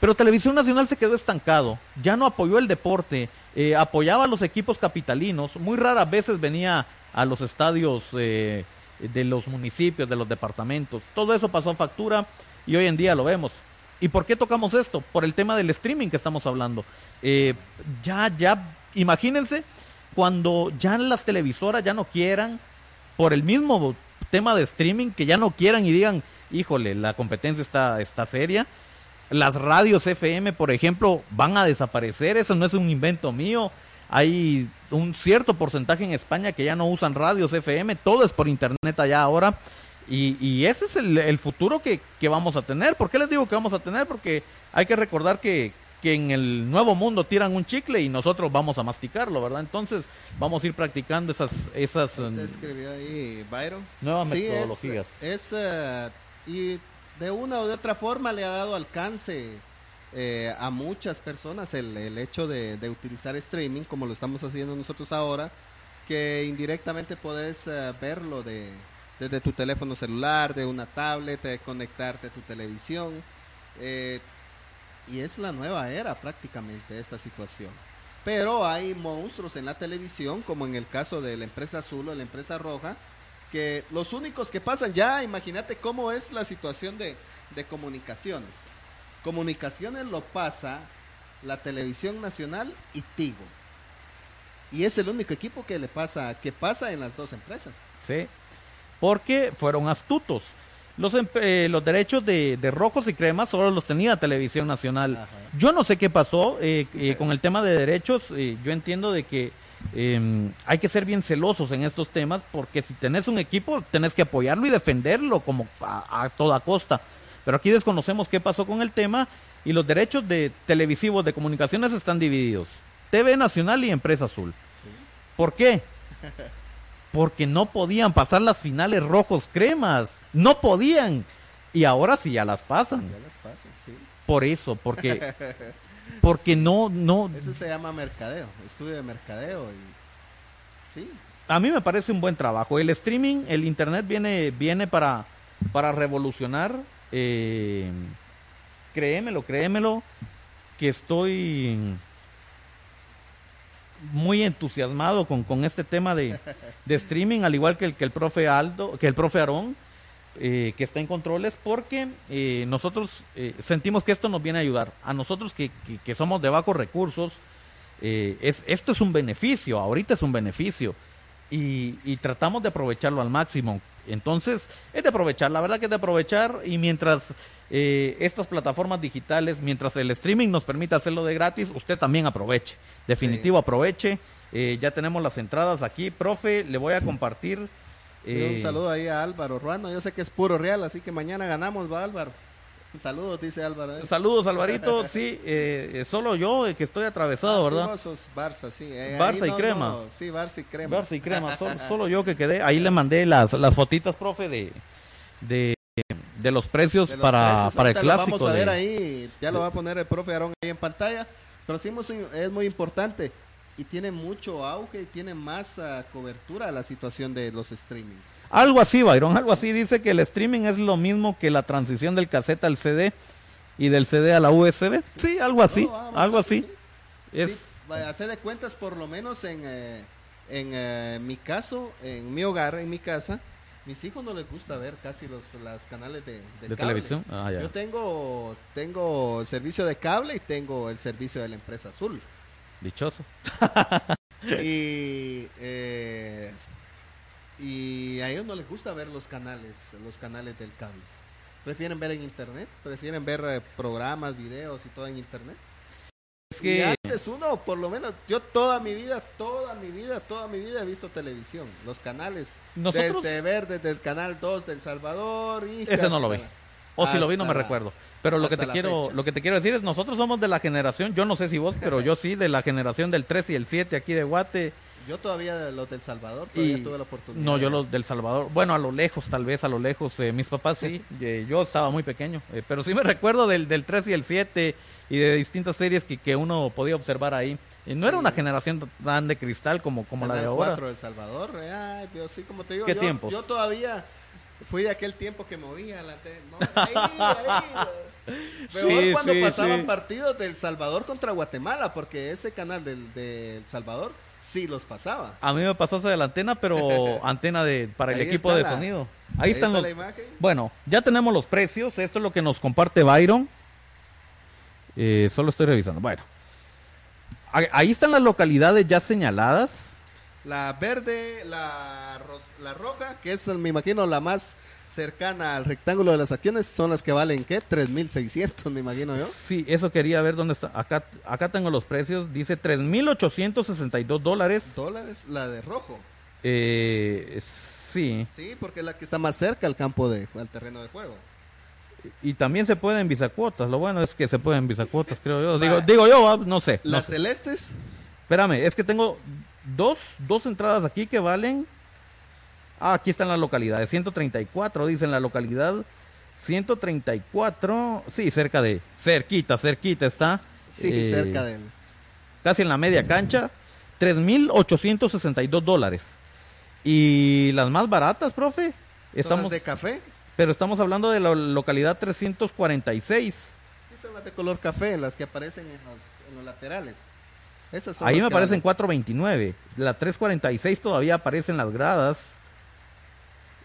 Pero Televisión Nacional se quedó estancado, ya no apoyó el deporte, eh, apoyaba a los equipos capitalinos, muy raras veces venía a los estadios eh, de los municipios, de los departamentos. Todo eso pasó a factura y hoy en día lo vemos. ¿Y por qué tocamos esto? Por el tema del streaming que estamos hablando. Eh, ya, ya, imagínense cuando ya las televisoras ya no quieran, por el mismo tema de streaming, que ya no quieran y digan, híjole, la competencia está, está seria. Las radios FM, por ejemplo, van a desaparecer. Eso no es un invento mío. Hay un cierto porcentaje en España que ya no usan radios FM. Todo es por internet allá ahora. Y, y ese es el, el futuro que, que vamos a tener. ¿Por qué les digo que vamos a tener? Porque hay que recordar que, que en el nuevo mundo tiran un chicle y nosotros vamos a masticarlo, ¿verdad? Entonces vamos a ir practicando esas, esas mm, escribió ahí Byron. nuevas Sí, metodologías. Es, eh, y de una u de otra forma le ha dado alcance eh, a muchas personas el, el hecho de, de utilizar streaming como lo estamos haciendo nosotros ahora, que indirectamente puedes eh, verlo de, desde tu teléfono celular, de una tablet, de conectarte a tu televisión. eh, y es la nueva era prácticamente esta situación. Pero hay monstruos en la televisión, como en el caso de la empresa azul o la empresa roja, que los únicos que pasan, ya imagínate cómo es la situación de, de comunicaciones. Comunicaciones lo pasa la televisión nacional y Tigo. Y es el único equipo que le pasa, que pasa en las dos empresas. Sí, porque fueron astutos. Los, em- eh, los derechos de, de rojos y cremas solo los tenía Televisión Nacional. Ajá. Yo no sé qué pasó eh, eh, con el tema de derechos. eh, yo entiendo de que eh, hay que ser bien celosos en estos temas porque si tenés un equipo tenés que apoyarlo y defenderlo como a, a toda costa. Pero aquí desconocemos qué pasó con el tema y los derechos de televisivos de comunicaciones están divididos. TV Nacional y Empresa Azul. ¿Por qué? <laughs> Porque no podían pasar las finales rojos cremas. No podían. Y ahora sí ya las pasan. Ya las pasan, sí. Por eso, porque <laughs> porque no no Eso se llama mercadeo, estudio de mercadeo. Y... Sí, a mí me parece un buen trabajo. El streaming, el internet viene viene para para revolucionar eh, créemelo, créemelo que estoy muy entusiasmado con, con este tema de, de streaming, al igual que el, que el profe Aldo, que el profe Aarón, eh, que está en controles, porque eh, nosotros eh, sentimos que esto nos viene a ayudar. A nosotros que, que- somos de bajos recursos, es, esto es un beneficio, ahorita es un beneficio, y tratamos de aprovecharlo al máximo. Entonces, es de aprovechar, la verdad que es de aprovechar, y mientras eh, estas plataformas digitales, mientras el streaming nos permita hacerlo de gratis, usted también aproveche. Definitivo, aproveche. Eh, ya tenemos las entradas aquí. Profe, le voy a compartir. eh, un saludo ahí a Álvaro Ruano. Yo sé que es puro real, así que mañana ganamos, va Álvaro. Un saludo, dice Álvaro. ¿eh? Saludos, Alvarito. <laughs> Sí, eh, eh, solo yo eh, que estoy atravesado, Ah, sí, ¿verdad? vos sos Barça, sí. eh, Barça y crema. Sí, Barça y crema. Barça y crema, solo, <laughs> solo yo que quedé. Ahí le mandé las, las fotitas, profe, de, de, de los precios De los para, precios, para el lo clásico. Vamos a ver de- ahí, ya lo va a poner el profe Aarón ahí en pantalla. Pero sí es muy- importante y tiene mucho auge y tiene más ah, cobertura la situación de los streaming. Algo así, Byron, algo así. Dice que el streaming es lo mismo que la transición del cassette al CD y del CD a la USB. Sí, algo así, No, vamos algo así. sí. Es, Sí, vaya, hacer de cuentas por lo menos en, eh, en eh, mi caso, en mi hogar, en mi casa, Mis hijos no les gusta ver casi los las canales de, de, ¿De cable. televisión? Ah, ya. Yo tengo tengo el servicio de cable y tengo el servicio de la empresa Azul. Dichoso. <laughs> y eh, y a ellos no les gusta ver los canales los canales del cable. Prefieren ver en internet, prefieren ver eh, programas, videos y todo en internet. Es Y que antes uno, por lo menos, yo toda mi vida, toda mi vida, toda mi vida he visto televisión, los canales. nosotros... Desde ver desde el canal 2 del Salvador y Ese no lo vi. O si lo vi no me la- recuerdo. Pero lo que te quiero fecha. lo que te quiero decir es nosotros somos de la generación, yo no sé si vos, pero yo sí de la generación del 3 y el 7 aquí de Guate. Yo todavía de los del Salvador, todavía Y tuve la oportunidad. no, yo los del Salvador, bueno, a lo lejos, tal vez a lo lejos, eh, mis papás sí, <laughs> eh, yo estaba muy pequeño, eh, pero sí me recuerdo del, del 3 y el 7 y de distintas series que, que uno podía observar ahí. Y no era una generación tan de cristal como, como la de ahora. 4 del Salvador, ay, Dios, sí, como te digo. ¿Qué yo? Yo todavía fui de aquel tiempo que movía la tele. No, ahí, ahí. <laughs> Mejor Sí, cuando sí, pasaban sí. partidos del Salvador contra Guatemala, porque ese canal del, del Salvador sí los pasaba. A mí me pasó eso de la antena, pero <laughs> antena de para el Ahí equipo de la- sonido. Ahí, están está los la imagen. Bueno, ya tenemos los precios. Esto es lo que nos comparte Byron. Eh, solo estoy revisando. Bueno, ahí están las localidades ya señaladas. La verde, la, la roja, que es, me imagino, la más cercana al rectángulo de las acciones, son las que valen, ¿qué? 3.600, me imagino yo. Sí, eso quería ver dónde está. Acá, acá tengo los precios. Dice 3.862 dólares. Dólares, la de rojo. Eh, sí, Sí, porque es la que está más cerca al campo de, al terreno de juego. y también se pueden bisacuotas. Lo bueno es que se pueden bisacuotas, creo yo. Digo, digo yo, ah, no sé. no Las sé. celestes, Espérame, es que tengo dos, dos entradas aquí que valen. Ah, aquí están las localidades. 134, dicen la localidad. 134, sí, cerca de. Cerquita, cerquita está. sí, Eh, cerca del... Casi en la media cancha. 3.862 dólares. Y las más baratas, profe. Estamos, las de café. pero estamos hablando de la localidad 346. Sí, son las de color café, las que aparecen en los, en los laterales. Esas son Ahí me aparecen valen. 429. La 346 todavía aparece en las gradas.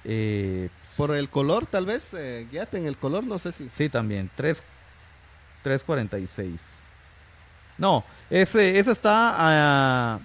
Eh, Por el color, tal vez, eh, guíate en el color, no sé si... sí, también. 3, 346. No, ese, ese está ah,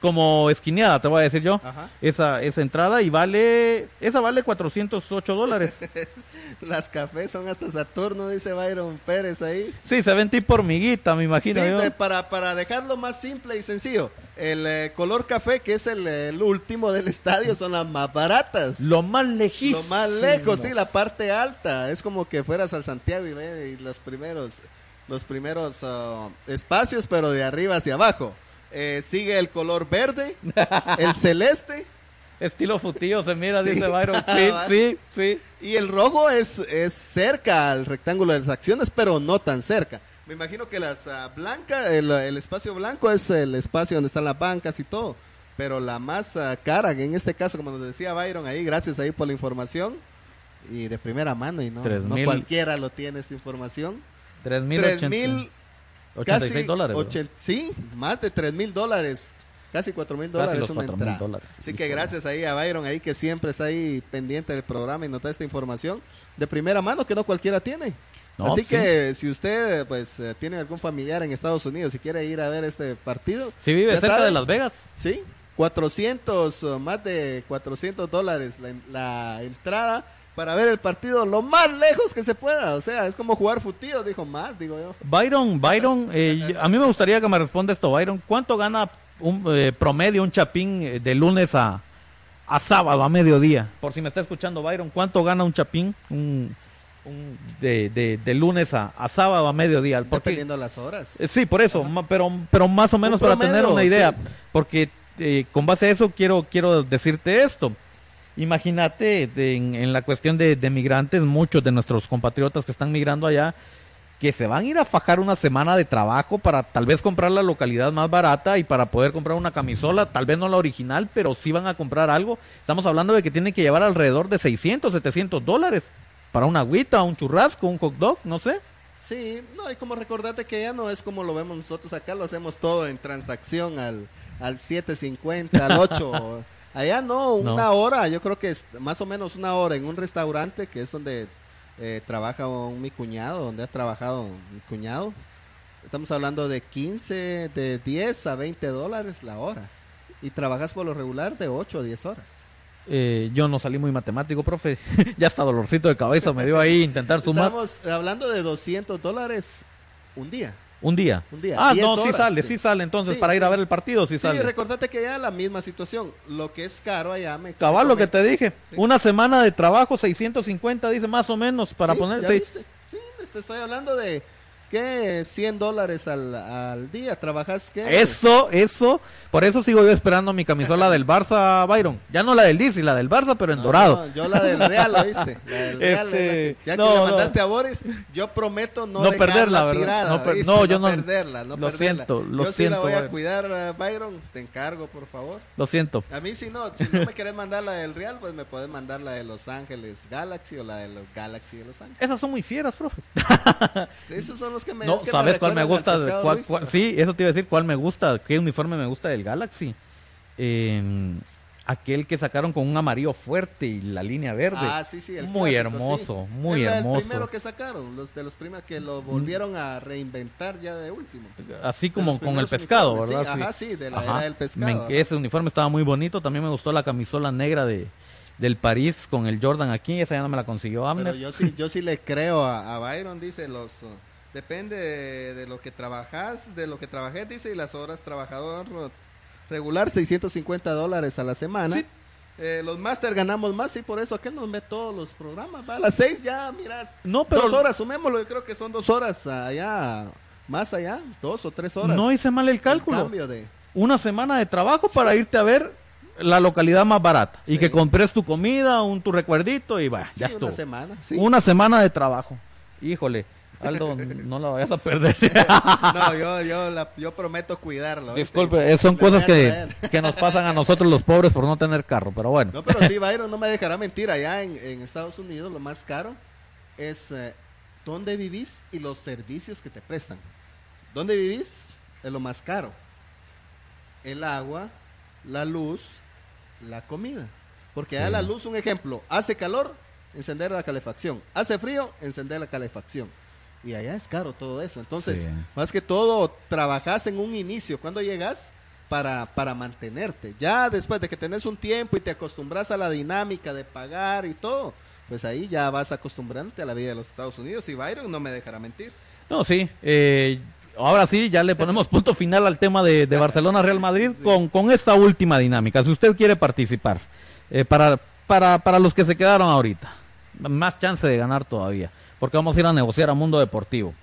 como esquineada, te voy a decir yo. Ajá. Esa, esa entrada y vale. Esa vale 408 dólares. <laughs> Las cafés son hasta Saturno, dice Byron Pérez ahí. Sí, se ven tipo hormiguita, me imagino Sí, yo. para, para dejarlo más simple y sencillo, el eh, color café, que es el, el último del estadio, son las más baratas. Lo más lejísimo. Lo más lejos, sí, la parte alta. Es como que fueras al Santiago y, ve, y los primeros, los primeros ah, espacios, pero de arriba hacia abajo. Eh, sigue el color verde, el celeste. <laughs> Estilo futillo se mira, dice Byron. <laughs> Sí, ah, sí, sí. Y el rojo es, es cerca al rectángulo de las acciones, pero no tan cerca. Me imagino que las ah, uh, blancas, el, el, espacio blanco es el espacio donde están las bancas y todo. Pero la más uh, cara, en este caso, como nos decía Byron ahí, gracias ahí por la información. Y de primera mano, y no, no cualquiera lo tiene esta información. 3.080. 86 casi dólares. Sí, más de 3 mil dólares. Casi 4 mil dólares una entrada. Así que gracias ahí a Byron, ahí que siempre está ahí pendiente del programa y nota esta información de primera mano que no cualquiera tiene. Así que si usted pues eh, tiene algún familiar en Estados Unidos y quiere ir a ver este partido. Si vive cerca de Las Vegas. Sí, 400, más de 400 dólares la, la entrada para ver el partido lo más lejos que se pueda. O sea, es como jugar futillo, dijo más, digo yo. Byron, Byron, eh, a mí me gustaría que me responda esto, Byron. ¿Cuánto gana un eh, promedio un chapín eh, de lunes a, a sábado a mediodía? Por si me está escuchando Byron, ¿cuánto gana un chapín un, un- de, de- de lunes a, a sábado a mediodía? Porque, Dependiendo de las horas. eh, sí, por eso, ma- pero, pero más o menos para tener una idea. sí. Porque eh, con base a eso quiero, quiero decirte esto. Imagínate en, en la cuestión de, de migrantes, muchos de nuestros compatriotas que están migrando allá, que se van a ir a fajar una semana de trabajo para tal vez comprar la localidad más barata y para poder comprar una camisola, tal vez no la original, pero sí van a comprar algo. Estamos hablando de que tienen que llevar alrededor de 600, 700 dólares para una agüita, un churrasco, un hot dog, no sé. Sí, no, y como recordarte que ya no es como lo vemos nosotros acá, lo hacemos todo en transacción al, al 7.50, al 8, <laughs> Allá no, No. una hora, yo creo que es más o menos una hora en un restaurante que es donde eh, trabaja un- mi cuñado, donde ha trabajado mi cuñado. Estamos hablando de 15, de 10 a 20 dólares la hora. Y trabajas por lo regular de 8 a 10 horas. Eh, yo no salí muy matemático, profe. <laughs> ya hasta dolorcito de cabeza me dio ahí intentar sumar Estamos hablando de 200 dólares un día. Un día. Un día, Ah, 10 no, sí horas, sale, sí. sí sale entonces Sí, para ir a sí. ver el partido, sí, Sí, sale. recordate que ya la misma situación. Lo que es caro allá me Cabal, lo que te dije. Sí. Una semana de trabajo, 650, dice más o menos, para Sí, poner. ¿ya sí. viste? Sí, te estoy hablando de ¿qué? 100 dólares al, al día. ¿Trabajas qué? Eso, eso. Por eso sigo yo esperando mi camisola del Barça, Byron. Ya no la del DC, la del Barça, pero en No, dorado. no, yo la del Real, ¿oíste? La del <laughs> Real, Este, la ya no, que le no. mandaste a Boris, yo prometo no, perderla, ¿verdad? tirada, No per- ¿oíste? no, yo no- perderla, no lo perderla. siento, lo yo sí siento, la voy a Byron. cuidar, Byron. Te encargo, por favor. Lo siento. A mí si no, si no me querés mandar la del Real, pues me puedes mandar la de Los Ángeles Galaxy o la de los Galaxy de Los Ángeles. Esas son muy fieras, profe. Esos son los <laughs> que me No, es que ¿sabes cuál me gusta? al Pescado ¿Cuál- Luis. cuál- sí, eso te iba a decir, ¿cuál me gusta? ¿Qué uniforme me gusta del Galaxy? Eh, aquel que sacaron con un amarillo fuerte y la línea verde. Ah, sí, sí, el muy clásico, hermoso, sí. muy Era hermoso. El primero que sacaron, los de los primeros que lo volvieron a reinventar ya de último. Así como con el pescado, ¿verdad? Sí, ajá, sí, de la Ajá. era del pescado. Me- ese uniforme estaba muy bonito. También me gustó la camisola negra de del París con el Jordan aquí. Esa ya no me la consiguió Pero Amner. yo sí, yo sí le creo a, a Byron, dice, los depende de, de lo que trabajas, de lo que trabajé, dice, y las horas trabajador regular, 650 dólares a la semana. Sí. Eh, los máster ganamos más, sí, por eso aquel nos ve todos los programas. Va a las seis ya, miras, No, pero dos horas, sumémoslo, yo creo que son dos horas allá, más allá, dos o tres horas. no hice mal el cálculo. cambio de... Una semana de trabajo para irte a ver la localidad más barata y que compres tu comida, un tu recuerdito y va, Sí, ya una estuvo. semana, sí. Una semana de trabajo. Híjole, Aldo, no la vayas a perder. <laughs> No, <laughs> yo, yo, la- yo prometo cuidarlo. ¿viste? Disculpe, eh, son Le cosas que, que nos pasan a nosotros los pobres por no tener carro, pero bueno. No, pero sí, <laughs> Byron no me dejará mentir. Allá en, en Estados Unidos lo más caro es eh, dónde vivís y los servicios que te prestan. ¿Dónde vivís? Es lo más caro. El agua, la luz, la comida. Porque allá Sí. la luz, un ejemplo, hace calor, encender la calefacción. Hace frío, encender la calefacción. Y allá es caro todo eso. Entonces, Sí. más que todo, trabajas en un inicio. Cuando llegas para, para mantenerte. Ya después de que tenés un tiempo y te acostumbras a la dinámica de pagar y todo, pues ahí ya vas acostumbrándote a la vida de los Estados Unidos. Y Byron no me dejará mentir. No, sí. eh, ahora sí, ya le ponemos <laughs> punto final al tema de, de Barcelona-Real Madrid con, con esta última dinámica. Si usted quiere participar, eh, para, para, para los que se quedaron ahorita, más chance de ganar todavía, porque vamos a ir a negociar a Mundo Deportivo.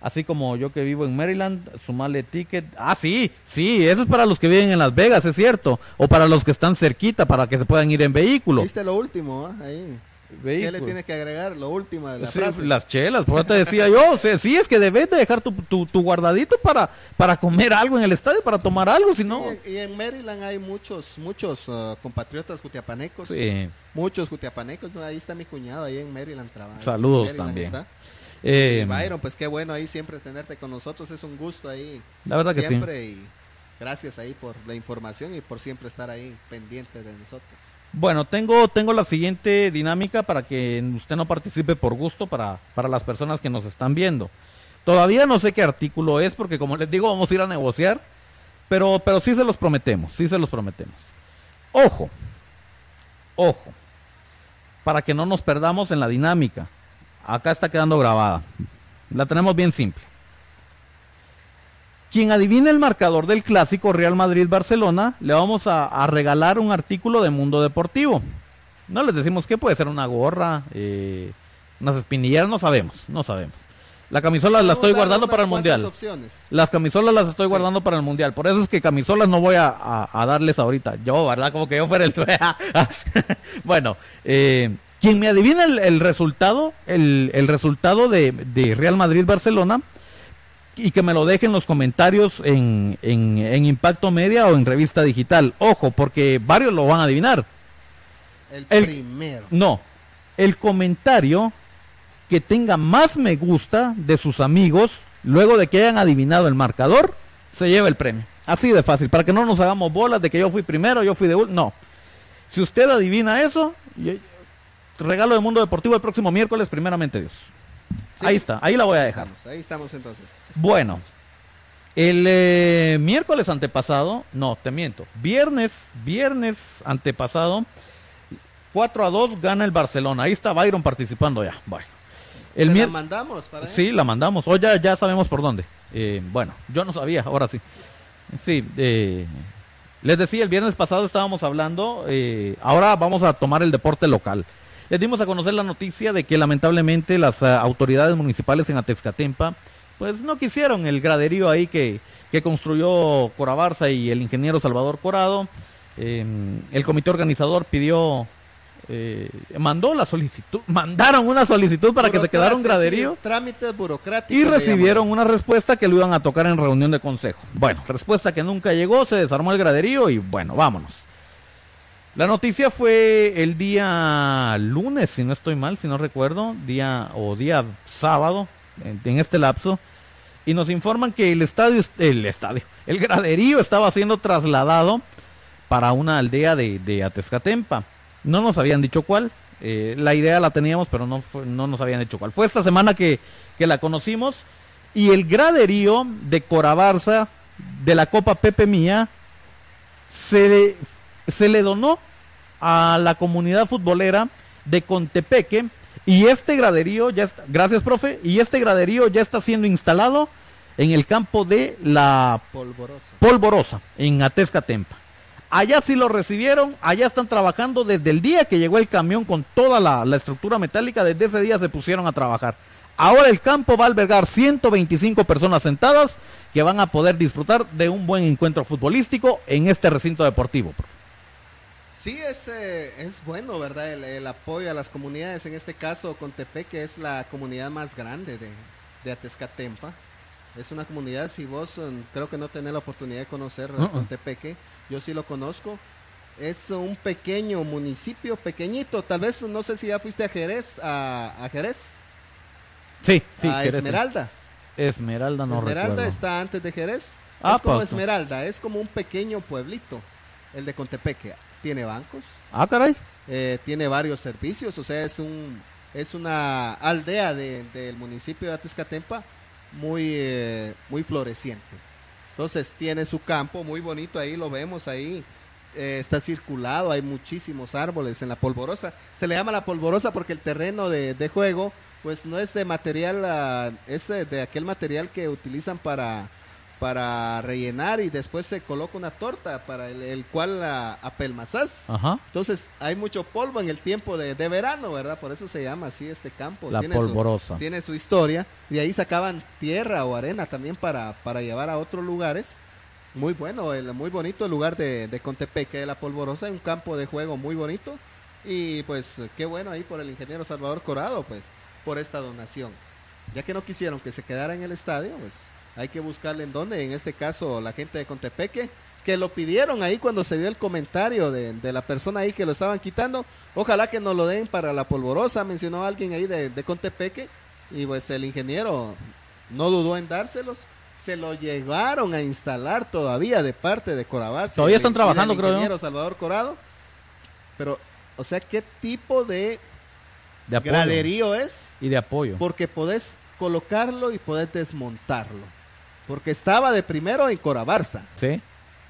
Así como yo que vivo en Maryland, sumarle ticket. Ah, sí, sí, eso es para los que viven en Las Vegas, es cierto. O para los que están cerquita, para que se puedan ir en vehículo. ¿Viste lo último? ah? Ahí. ¿Qué le Vehículo. tiene que agregar? Lo último de la Sí, frase. las chelas, por eso te decía yo, o sea, sí es que debes de dejar tu, tu, tu guardadito para, para comer algo en el estadio, para tomar algo, si Sí, no... y en Maryland hay muchos, muchos ah, compatriotas jutiapanecos. Sí. Muchos jutiapanecos. Ahí está mi cuñado, ahí en Maryland trabaja. Saludos Maryland también. está. Eh, Byron, pues qué bueno ahí siempre tenerte con nosotros. Es un gusto ahí. La verdad que sí. siempre y gracias ahí por la información y por siempre estar ahí pendiente de nosotros. Bueno, tengo, tengo la siguiente dinámica para que usted no participe por gusto para, para las personas que nos están viendo. Todavía no sé qué artículo es porque como les digo vamos a ir a negociar, pero, pero sí se los prometemos, sí se los prometemos. Ojo, ojo, para que no nos perdamos en la dinámica. Acá está quedando grabada. La tenemos bien simple. Quien adivine el marcador del clásico Real Madrid-Barcelona, le vamos a, a regalar un artículo de Mundo Deportivo. No les decimos que puede ser una gorra, eh, unas espinilleras, no sabemos, no sabemos. La camisola la estoy guardando para el mundial. opciones. Las camisolas las estoy Sí. guardando para el mundial. Por eso es que camisolas no voy a, a- a darles ahorita. Yo, ¿verdad? Como que yo fuera el. <laughs> bueno, eh, quien me adivina el, el resultado, el, el resultado de, de Real Madrid-Barcelona, y que me lo deje en los comentarios en, en, en Impacto Media o en Revista Digital. Ojo, porque varios lo van a adivinar. El, El- primero. No, el comentario que tenga más me gusta de sus amigos luego de que hayan adivinado el marcador se lleva el premio. Así de fácil, para que no nos hagamos bolas de que yo fui primero, yo fui de último. No. Si usted adivina eso, regalo de Mundo Deportivo el próximo miércoles, primeramente Dios. Ahí está, ahí la voy a dejar. ahí estamos entonces. Bueno, el eh, miércoles antepasado, no, te miento, viernes, viernes antepasado, 4 a 2 gana el Barcelona. Ahí está Byron participando ya. Bueno. El ¿La mandamos para Sí, la mandamos. Hoy ya, ya sabemos por dónde. Eh, bueno, yo no sabía, ahora sí. Sí, eh, les decía, el viernes pasado estábamos hablando, eh, ahora vamos a tomar el deporte local. Les dimos a conocer la noticia de que lamentablemente las autoridades municipales en Atezcatempa, pues no quisieron el graderío ahí que, que construyó Corabarza y el ingeniero Salvador Corado. el comité organizador pidió eh, mandó la solicitud, <laughs> mandaron una solicitud para que se quedara un graderío. trámites burocráticos. Y recibieron una respuesta que lo iban a tocar en reunión de consejo. Bueno, respuesta que nunca llegó, se desarmó el graderío y bueno, vámonos. La noticia fue el día lunes, si no estoy mal, si no recuerdo, día o día sábado, en, este lapso, y nos informan que el estadio, el estadio, el graderío estaba siendo trasladado para una aldea de, de Atezcatempa. No nos habían dicho cuál. Eh, la idea la teníamos, pero no, no nos habían dicho cuál. Fue esta semana que, la conocimos. Y el graderío de Corabarza de la Copa Pepe Mía se, se le donó a la comunidad futbolera de Contepeque. Y este graderío ya está, gracias profe, y este graderío ya está siendo instalado en el campo de la Polvorosa, Polvorosa en Atezca Tempa. Allá sí lo recibieron, allá están trabajando desde el día que llegó el camión con toda la, estructura metálica, desde ese día se pusieron a trabajar. Ahora el campo va a albergar 125 personas sentadas que van a poder disfrutar de un buen encuentro futbolístico en este recinto deportivo. Sí, es, eh, es bueno, ¿verdad? El, apoyo a las comunidades, en este caso Contepeque es la comunidad más grande de, de Atezcatempa. Es una comunidad, si vos mm, creo que no tenés la oportunidad de conocer Contepeque, yo sí lo conozco. Es un pequeño municipio, pequeñito. Tal vez, no sé si ya fuiste a Jerez, a, Jerez. Sí, sí. A Esmeralda. Esmeralda no Esmeralda está antes de Jerez. Ah, es como Esmeralda, es como un pequeño pueblito, el de Contepeque. Tiene bancos. Ah, caray. Eh, tiene varios servicios, o sea, es un es una aldea del municipio de Atezcatempa muy, eh, muy floreciente. Entonces tiene su campo muy bonito, ahí lo vemos, ahí eh, está circulado, hay muchísimos árboles en la polvorosa. Se le llama la polvorosa porque el terreno de, de juego pues no es de material, uh, es de aquel material que utilizan para para rellenar y después se coloca una torta para el, cual la apelmazás. Entonces hay mucho polvo en el tiempo de, verano, ¿verdad? Por eso se llama así este campo. La polvorosa. tiene su historia. Y ahí sacaban tierra o arena también para, para llevar a otros lugares. Muy bueno, el, muy bonito el lugar de, de Contepeque de la Polvorosa, un campo de juego muy bonito. Y pues qué bueno ahí por el ingeniero Salvador Corado, pues, por esta donación. Ya que no quisieron que se quedara en el estadio, pues hay que buscarle en dónde, en este caso la gente de Contepeque, que lo pidieron ahí cuando se dio el comentario de, la persona ahí que lo estaban quitando. Ojalá que nos lo den para la polvorosa, mencionó alguien ahí de, Contepeque, y pues el ingeniero no dudó en dárselos. Se lo llegaron a instalar todavía de parte de Corabás. Todavía están trabajando, creo. ingeniero Salvador Corado. Pero, o sea, ¿qué tipo de, de graderío es? Y de apoyo. Porque podés colocarlo y podés desmontarlo porque estaba de primero en Corabarza. Sí.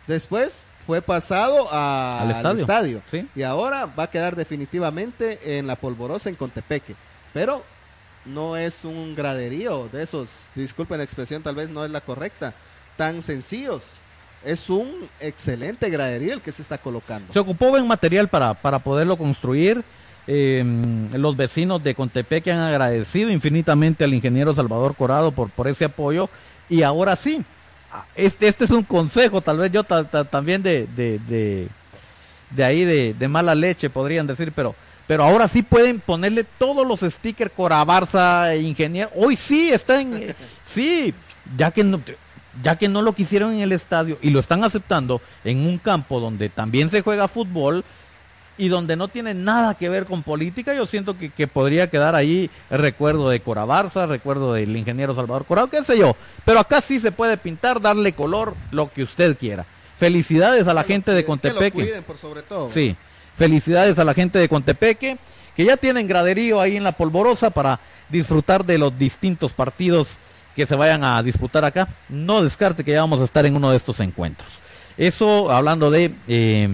Después fue pasado al estadio. Sí. Y ahora va a quedar definitivamente en la polvorosa en Contepeque. Pero no es un graderío de esos, disculpen la expresión, tal vez no es la correcta, tan sencillos. Es un excelente graderío el que se está colocando. Se ocupó buen material para, para poderlo construir. Em, los vecinos de Contepeque han agradecido infinitamente al ingeniero Salvador Corado por, por ese apoyo y ahora sí, ah, este, este es un consejo, tal vez yo también de, de, de, ahí de, mala leche podrían decir, pero, pero ahora sí pueden ponerle todos los stickers Corabarza, Ingeniero. Hoy sí está en, <laughs> sí, ya que no, ya que no lo quisieron en el estadio y lo están aceptando en un campo donde también se juega fútbol, y donde no tiene nada que ver con política, yo siento que, que podría quedar ahí el recuerdo de Cora Barza, recuerdo del ingeniero Salvador Corado, qué sé yo. Pero acá sí se puede pintar, darle color, lo que usted quiera. Felicidades a la Que gente de cuiden, que lo Contepeque. cuiden, por sobre todo. Sí, felicidades a la gente de Contepeque, que ya tienen graderío ahí en la polvorosa para disfrutar de los distintos partidos que se vayan a disputar acá. No descarte que ya vamos a estar en uno de estos encuentros. Eso hablando de, eh,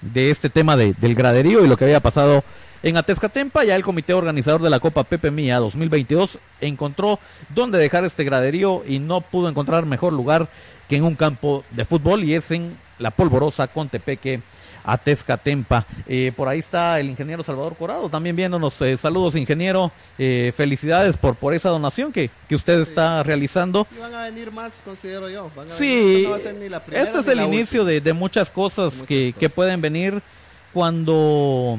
de este tema de- del graderío y lo que había pasado en Atezcatempa, ya el comité organizador de la Copa Pepe Mía 2022 encontró dónde dejar este graderío y no pudo encontrar mejor lugar que en un campo de fútbol y es en la polvorosa Contepeque Atezcatempa. Eh, por ahí está el ingeniero Salvador Corado también viéndonos. Eh, saludos ingeniero, Eh, felicidades por, por esa donación que, que usted está realizando. Y van a venir más, considero yo. Van a Sí, no va a ser ni la primera este es el inicio de, de muchas cosas, muchas que, cosas. que pueden venir cuando,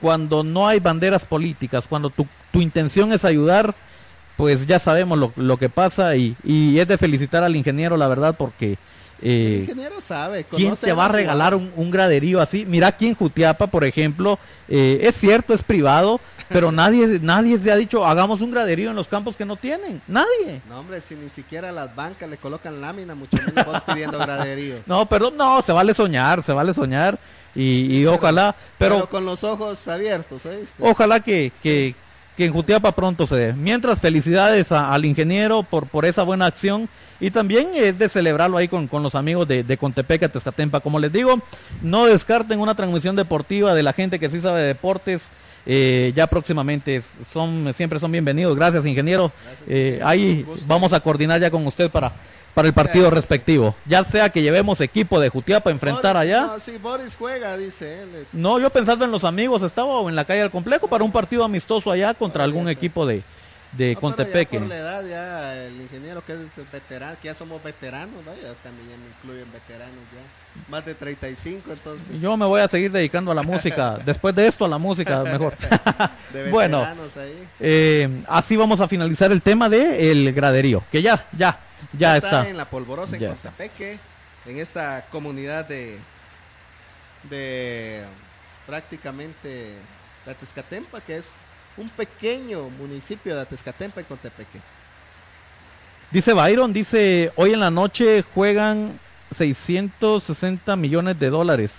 cuando no hay banderas políticas, cuando tu, tu intención es ayudar, pues ya sabemos lo, lo que pasa y, y es de felicitar al ingeniero, la verdad, porque... El eh, ingeniero sabe. ¿Quién te va a la regalar un, un graderío así? Mira aquí en Jutiapa, por ejemplo, eh, es cierto, es privado, pero <laughs> nadie, nadie se ha dicho, hagamos un graderío en los campos que no tienen. Nadie. No, hombre, si ni siquiera las bancas le colocan lámina, mucho menos vos pidiendo graderío. <laughs> No, perdón, no, se vale soñar, se vale soñar y, y ojalá, Pero, pero, con los ojos abiertos, ¿oíste? ojalá que, que, que en Jutiapa pronto se dé. Mientras, felicidades a- al ingeniero por, por esa buena acción y también es de celebrarlo ahí con, con los amigos de, de Contepeca, Tezcatempa. Como les digo, no descarten una transmisión deportiva de la gente que sí sabe de deportes. eh, ya próximamente son siempre son bienvenidos. Gracias, ingeniero. Gracias, Eh, ahí vamos a coordinar ya con usted para, para el partido respectivo. Ya sea que llevemos equipo de Jutiapa a enfrentar Boris, allá. No, sí, Boris juega, dice él. es- No, yo pensando en los amigos, estaba o en la calle del complejo para un partido amistoso allá contra algún ser. equipo de, de No, Contepeque. por la edad, ya el ingeniero que es veterano, que ya somos veteranos, ¿no? Ya también ya me incluyen veteranos ya. Más de 35, entonces. Yo me voy a seguir dedicando a la música. <laughs> Después de esto, a la música, mejor. <laughs> de <laughs> bueno. ahí. Eh, así vamos a finalizar el tema de el graderío, que ya, ya, ya está. en la polvorosa en. Cotepeque, en esta comunidad de, de prácticamente de Atezcatempa, que es un pequeño municipio de Atezcatempa en Cotepeque. Dice Byron, dice, hoy en la noche juegan 660 millones de dólares.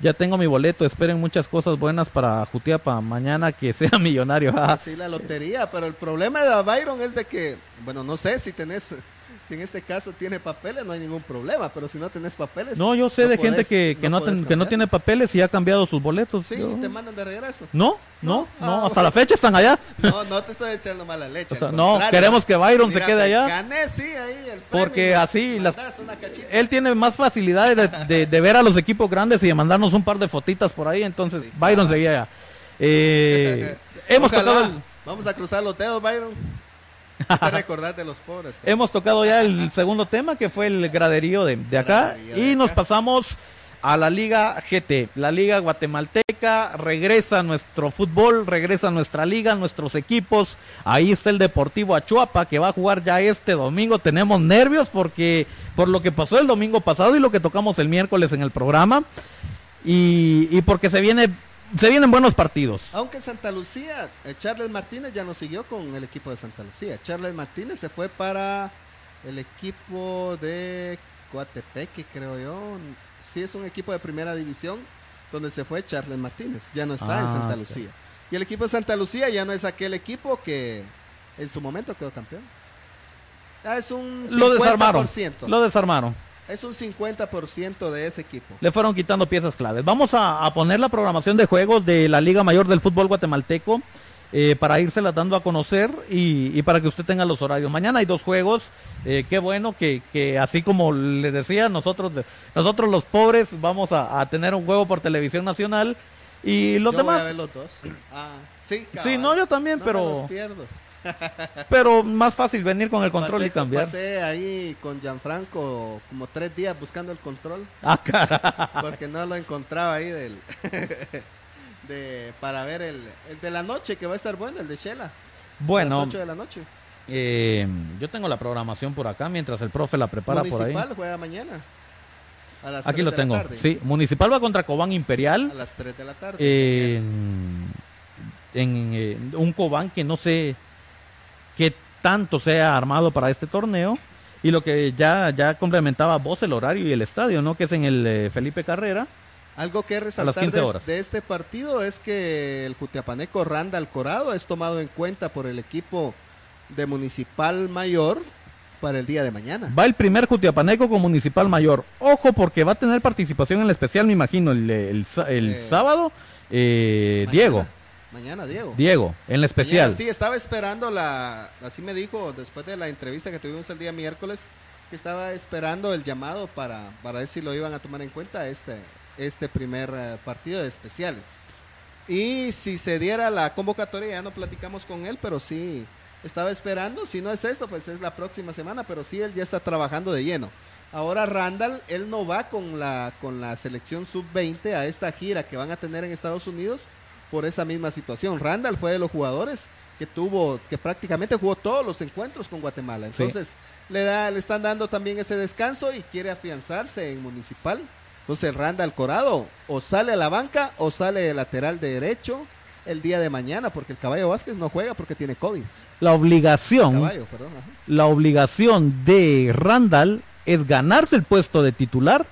Ya tengo mi boleto, esperen muchas cosas buenas para Jutiapa mañana que <laughs> sea millonario. Así la lotería, pero el problema de Byron es de que, bueno, no sé si tenés, si en este caso tiene papeles, no hay ningún problema, pero si no tenés papeles. No, yo sé de podés- gente que, que, no, ten- que no tiene papeles y ha cambiado sus boletos. Sí, Yo- te mandan de regreso. No, no, No. no, Ah, hasta bueno. la fecha están allá. No, no te estoy echando mala leche. O sea, al no, queremos que Byron se quede allá. Gané, sí, ahí el premio Porque así las-. Él tiene más facilidades de, de- de ver a los equipos grandes y de mandarnos un par de fotitas por ahí. Entonces, Sí, Byron claro. seguía allá. Eh, hemos, Ojalá. tocado el- Vamos a cruzar los dedos, Byron. <laughs> Hay que recordar de los pobres. hemos tocado ya el segundo tema que fue el graderío de, de acá. Graderío de Y nos pasamos a la Liga GT, la Liga Guatemalteca. Regresa nuestro fútbol, regresa nuestra liga, nuestros equipos. Ahí está el Deportivo Achuapa que va a jugar ya este domingo. Tenemos nervios porque por lo que pasó el domingo pasado y lo que tocamos el miércoles en el programa. Y, y porque se viene se vienen buenos partidos. Aunque Santa Lucía, eh, Charles Martínez ya no siguió con el equipo de Santa Lucía. Charles Martínez se fue para el equipo de Coatepeque, creo yo. Sí, es un equipo de primera división donde se fue Charles Martínez. Ya no está en Ah, Santa. Lucía. Y el equipo de Santa Lucía ya no es aquel equipo que en su momento quedó campeón. Ah, es un 50%. Lo desarmaron. Lo desarmaron. Es un 50% de ese equipo. Le fueron quitando piezas claves. Vamos a, a poner la programación de juegos de la Liga Mayor del Fútbol Guatemalteco eh, para írsela dando a conocer y, y para que usted tenga los horarios. Mañana hay dos juegos. eh, qué bueno que, que así como le decía, nosotros, nosotros los pobres vamos a, a tener un juego por televisión nacional y los yo voy a demás. ver los dos. Ah, sí, Sí, no, yo también, No me pero, los pierdo. Pero más fácil venir con el control pasé, y cambiar. Pasé ahí con Gianfranco como tres días buscando el control Ah, cara. porque no lo encontraba ahí del <laughs> de para ver el, el de la noche que va a estar bueno, el de Shela. A Bueno, las 8 de la noche. eh, yo tengo la programación por acá mientras el profe la prepara por ahí. Municipal juega mañana. A las Aquí 3 lo de la tengo. tarde. Sí, Municipal va contra Cobán Imperial. A las 3 de la tarde. en, en, eh, un Cobán que no sé qué tanto sea armado para este torneo. Y lo que ya, ya complementaba vos el horario y el estadio, ¿no? Que es en el eh, Felipe Carrera. Algo que las resaltar 15 de, horas. de este partido es que el Jutiapaneco Randall Corado es tomado en cuenta por el equipo de Municipal Mayor para el día de mañana. Va el primer Jutiapaneco con Municipal Mayor. Ojo porque va a tener participación en el especial, me imagino, el, el, el Eh, sábado. eh. Diego, Mañana, Diego. Diego, en la especial. Mañana, sí, estaba esperando la, así me dijo después de la entrevista que tuvimos el día miércoles, que estaba esperando el llamado para, para ver si lo iban a tomar en cuenta este, este primer eh, partido de especiales. Y si se diera la convocatoria, ya no platicamos con él, pero sí estaba esperando. Si no es esto, pues es la próxima semana, pero sí él ya está trabajando de lleno. Ahora Randall, él no va con la, con la selección sub-20 a esta gira que van a tener en Estados Unidos por esa misma situación. Randall fue de los jugadores que tuvo, que prácticamente jugó todos los encuentros con Guatemala. Sí. Entonces, le, da, le están dando también ese descanso y quiere afianzarse en Municipal. Entonces, Randall Corado o sale a la banca o sale de lateral de derecho el día de mañana, porque el Caballo Vázquez no juega porque tiene COVID. La obligación, Caballo, perdón. ajá. la obligación de Randall es ganarse el puesto de titular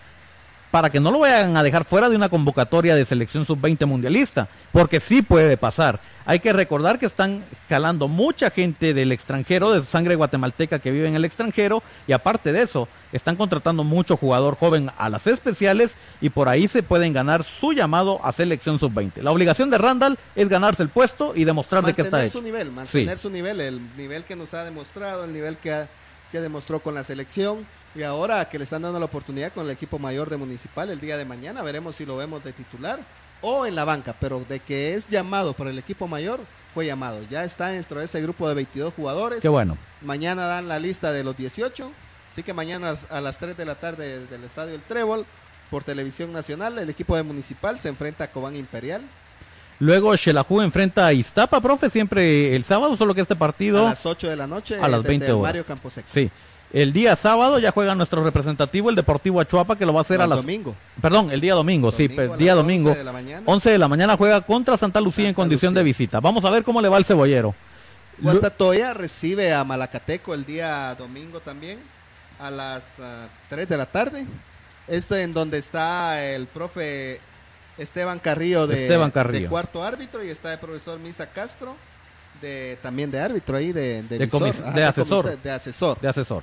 para que no lo vayan a dejar fuera de una convocatoria de selección sub-20 mundialista, porque sí puede pasar. Hay que recordar que están jalando mucha gente del extranjero, de sangre guatemalteca que vive en el extranjero, y aparte de eso, están contratando mucho jugador joven a las especiales y por ahí se pueden ganar su llamado a selección sub-20. La obligación de Randall es ganarse el puesto y demostrar de qué está mantener su hecho. nivel, mantener Sí. su nivel, el nivel que nos ha demostrado, el nivel que, ha- que demostró con la selección y ahora que le están dando la oportunidad con el equipo mayor de Municipal el día de mañana, veremos si lo vemos de titular o en la banca, pero de que es llamado por el equipo mayor, fue llamado. Ya está dentro de ese grupo de 22 jugadores. Qué bueno. Mañana dan la lista de los 18, así que mañana a las- a las 3 de la tarde del Estadio El Trébol, por televisión nacional, el equipo de Municipal se enfrenta a Cobán Imperial Luego Xelajú enfrenta a Iztapa, profe, siempre el sábado, solo que este partido... a las 8 de la noche a las desde 20 el horas. Mario Camposeco. Sí. El día sábado ya juega nuestro representativo, el Deportivo Achuapa, que lo va a hacer No, a las... domingo. Perdón, el día domingo, sí, el día domingo. 11 de la mañana. 11 de la mañana juega contra Santa Lucía en condición de visita. Vamos a ver cómo le va el cebollero. Guastatoya recibe a Malacateco el día domingo también a las 3 de la tarde. Esto en donde está el profe Esteban Carrillo de, Esteban Carrillo. de cuarto árbitro y está el profesor Misa Castro de también de árbitro ahí de, de, De visor. comis- Ajá, de asesor. de asesor. de asesor.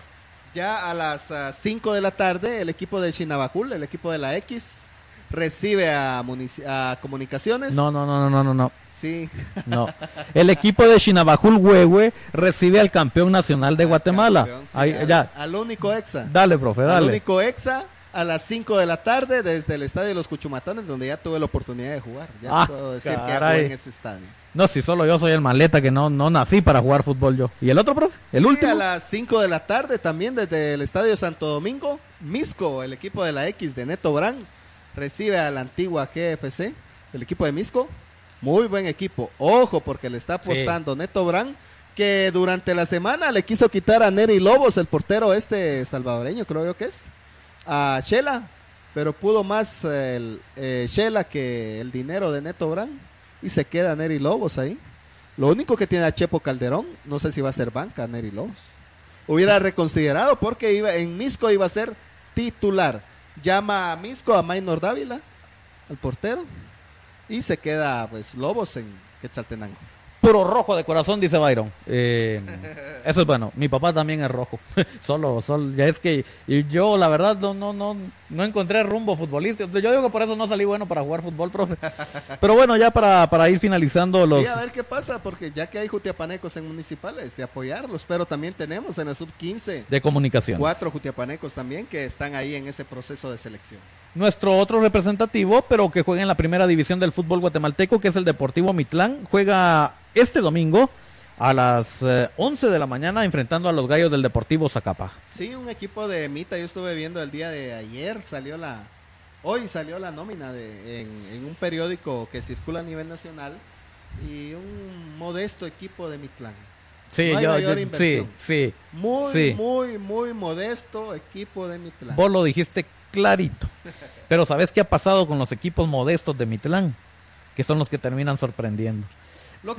Ya a las 5 de la tarde, el equipo de Chinabajul, el equipo de la X, recibe a, a Comunicaciones. No, no, no, no, no, no, no. Sí. no. <laughs> El equipo de Chinabajul Huehue recibe al campeón nacional de Guatemala. Campeón, sí, Ahí, al, ya, al único exa. dale, profe, Al dale. único exa a las 5 de la tarde desde el estadio de los Cuchumatanes, donde ya tuve la oportunidad de jugar. Ya Ah, puedo decir que caray. hago en ese estadio. No, si solo yo soy el maleta que no, no nací para jugar fútbol yo. ¿Y el otro, profe? ¿El Y último? a las 5 de la tarde también desde el estadio Santo Domingo, Misco, el equipo de la X de Neto Brand, recibe a la antigua GFC, el equipo de Misco. Muy buen equipo. Ojo, porque le está apostando Neto Brand, que durante la semana le quiso quitar a Neri Lobos, el portero este salvadoreño, creo yo que es, a Shela, pero pudo más el eh, Shela que el dinero de Neto Brand y se queda Neri Lobos ahí. Lo único que tiene a Chepo Calderón, no sé si va a ser banca Neri Lobos. Hubiera reconsiderado porque iba en Misco iba a ser titular. Llama a Misco a Maynor Dávila, al portero, y se queda pues Lobos en Quetzaltenango. Puro rojo de corazón, dice Byron. Eh, <laughs> eso es bueno. Mi papá también es rojo. <laughs> solo, solo, ya es que y yo, la verdad, no, no, no, no encontré rumbo futbolístico. Yo digo que por eso no salí bueno para jugar fútbol, profe. <laughs> Pero bueno, ya para, para ir finalizando los. Sí, a ver qué pasa, porque ya que hay jutiapanecos en municipales, de apoyarlos, pero también tenemos en el sub-15 de comunicación. cuatro jutiapanecos también que están ahí en ese proceso de selección. Nuestro otro representativo, pero que juega en la primera división del fútbol guatemalteco, que es el Deportivo Mitlán, juega este domingo a las eh, 11 de la mañana enfrentando a los gallos del Deportivo Zacapa. Sí, un equipo de Mita, yo estuve viendo el día de ayer, salió la, hoy salió la nómina de, en, en un periódico que circula a nivel nacional y un modesto equipo de Mitlán. Sí, No yo- mayor yo- sí, sí. Muy, Sí. muy, muy modesto equipo de Mitlán. Vos lo dijiste clarito. Pero ¿sabes qué ha pasado con los equipos modestos de Mitlán? Que son los que terminan sorprendiendo.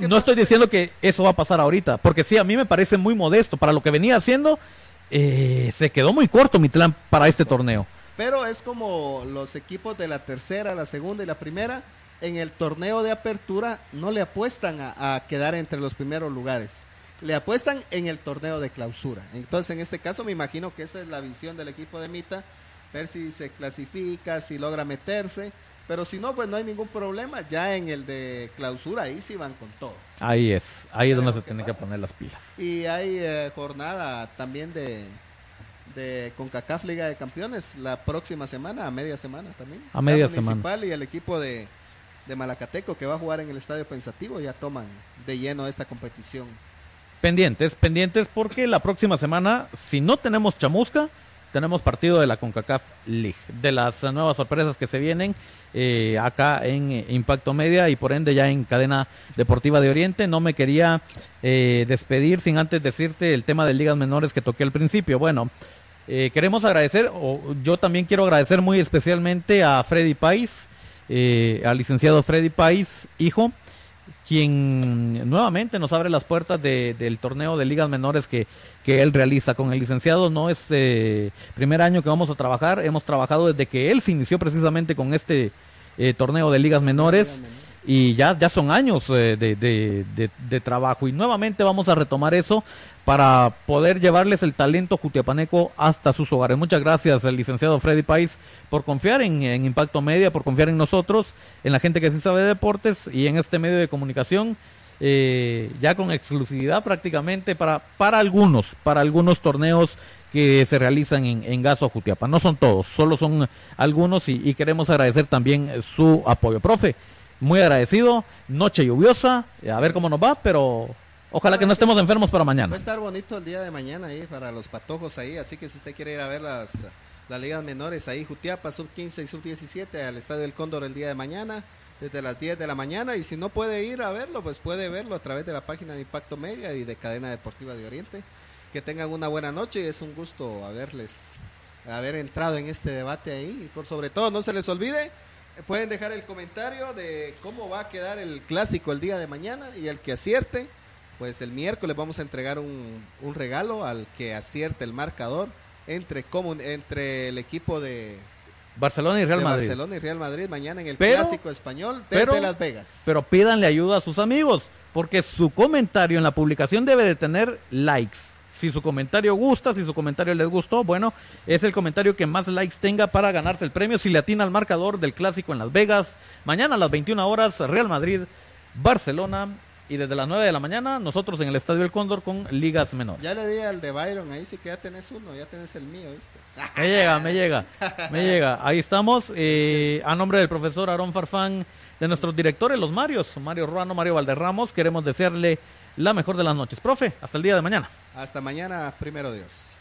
No estoy diciendo que eso va a pasar ahorita, porque sí, a mí me parece muy modesto. Para lo que venía haciendo, eh, se quedó muy corto Mitlán para este torneo. Pero es como los equipos de la tercera, la segunda y la primera, en el torneo de apertura no le apuestan a quedar entre los primeros lugares le apuestan en el torneo de clausura. Entonces, en este caso, me imagino que esa es la visión del equipo de Mita, ver si se clasifica, si logra meterse. Pero si no, pues no hay ningún problema. Ya en el de clausura, ahí sí van con todo. Ahí es, ahí es donde se tienen que poner las pilas. Y hay eh, jornada también de, de CONCACAF Liga de Campeones la próxima semana, a media semana también. A media semana. Y el equipo de, de Malacateco que va a jugar en el Estadio Pensativo ya toman de lleno esta competición pendientes, pendientes porque la próxima semana, si no tenemos chamusca, tenemos partido de la CONCACAF League, de las nuevas sorpresas que se vienen eh, acá en eh, Impacto Media y por ende ya en Cadena Deportiva de Oriente. No me quería eh, despedir sin antes decirte el tema de ligas menores que toqué al principio. Bueno, queremos agradecer, o yo también quiero agradecer muy especialmente a Freddy Pais, al licenciado Freddy Pais, hijo, quien nuevamente nos abre las puertas del torneo de ligas menores que, que él realiza. Con el licenciado no es eh, primer año que vamos a trabajar, hemos trabajado desde que él se inició precisamente con este eh, torneo de ligas menores. Y ya, ya son años eh, de, de, trabajo y nuevamente vamos a retomar eso para poder llevarles el talento jutiapaneco hasta sus hogares. Muchas gracias al licenciado Freddy Pais por confiar en, Impacto Media, por confiar en nosotros, en la gente que sí sabe de deportes y en este medio de comunicación, eh, ya con exclusividad prácticamente para, para algunos, para algunos torneos que se realizan en, en Gaso Jutiapa. No son todos, solo son algunos y queremos agradecer también su apoyo. Profe, muy agradecido, noche lluviosa, a ver cómo nos va, pero Ojalá que no estemos enfermos para mañana. Va a estar bonito el día de mañana ahí para los patojos ahí, así que si usted quiere ir a ver las, las ligas menores ahí, Jutiapa, sub 15 y sub 17 al Estadio del Cóndor el día de mañana, desde las 10 de la mañana, y si no puede ir a verlo, pues puede verlo a través de la página de Impacto Media y de Cadena Deportiva de Oriente. Que tengan una buena noche, es un gusto haberles, haber entrado en este debate ahí, y por sobre todo no se les olvide, pueden dejar el comentario de cómo va a quedar el clásico el día de mañana y el que acierte pues el miércoles vamos a entregar un, un regalo al que acierte el marcador entre, entre el equipo de Barcelona y Real Madrid. Barcelona y Real Madrid mañana en el clásico español desde Las Vegas. Pero pídanle ayuda a sus amigos, porque su comentario en la publicación debe de tener likes. Si su comentario gusta, si su comentario les gustó, bueno, es el comentario que más likes tenga para ganarse el premio. Si le atina al marcador del clásico en Las Vegas, mañana a las 21 horas, Real Madrid, Barcelona y desde las 9 de la mañana nosotros en el Estadio El Cóndor con ligas menores. Ya le di al de Byron, ahí sí que ya tenés uno, ya tenés el mío, ¿viste? <laughs> Me llega, me llega, me llega. Ahí estamos, eh, a nombre del profesor Aarón Farfán, de nuestros directores, los Marios, Mario Ruano, Mario Valderramos, queremos desearle la mejor de las noches. Profe, hasta el día de mañana. Hasta mañana, primero Dios.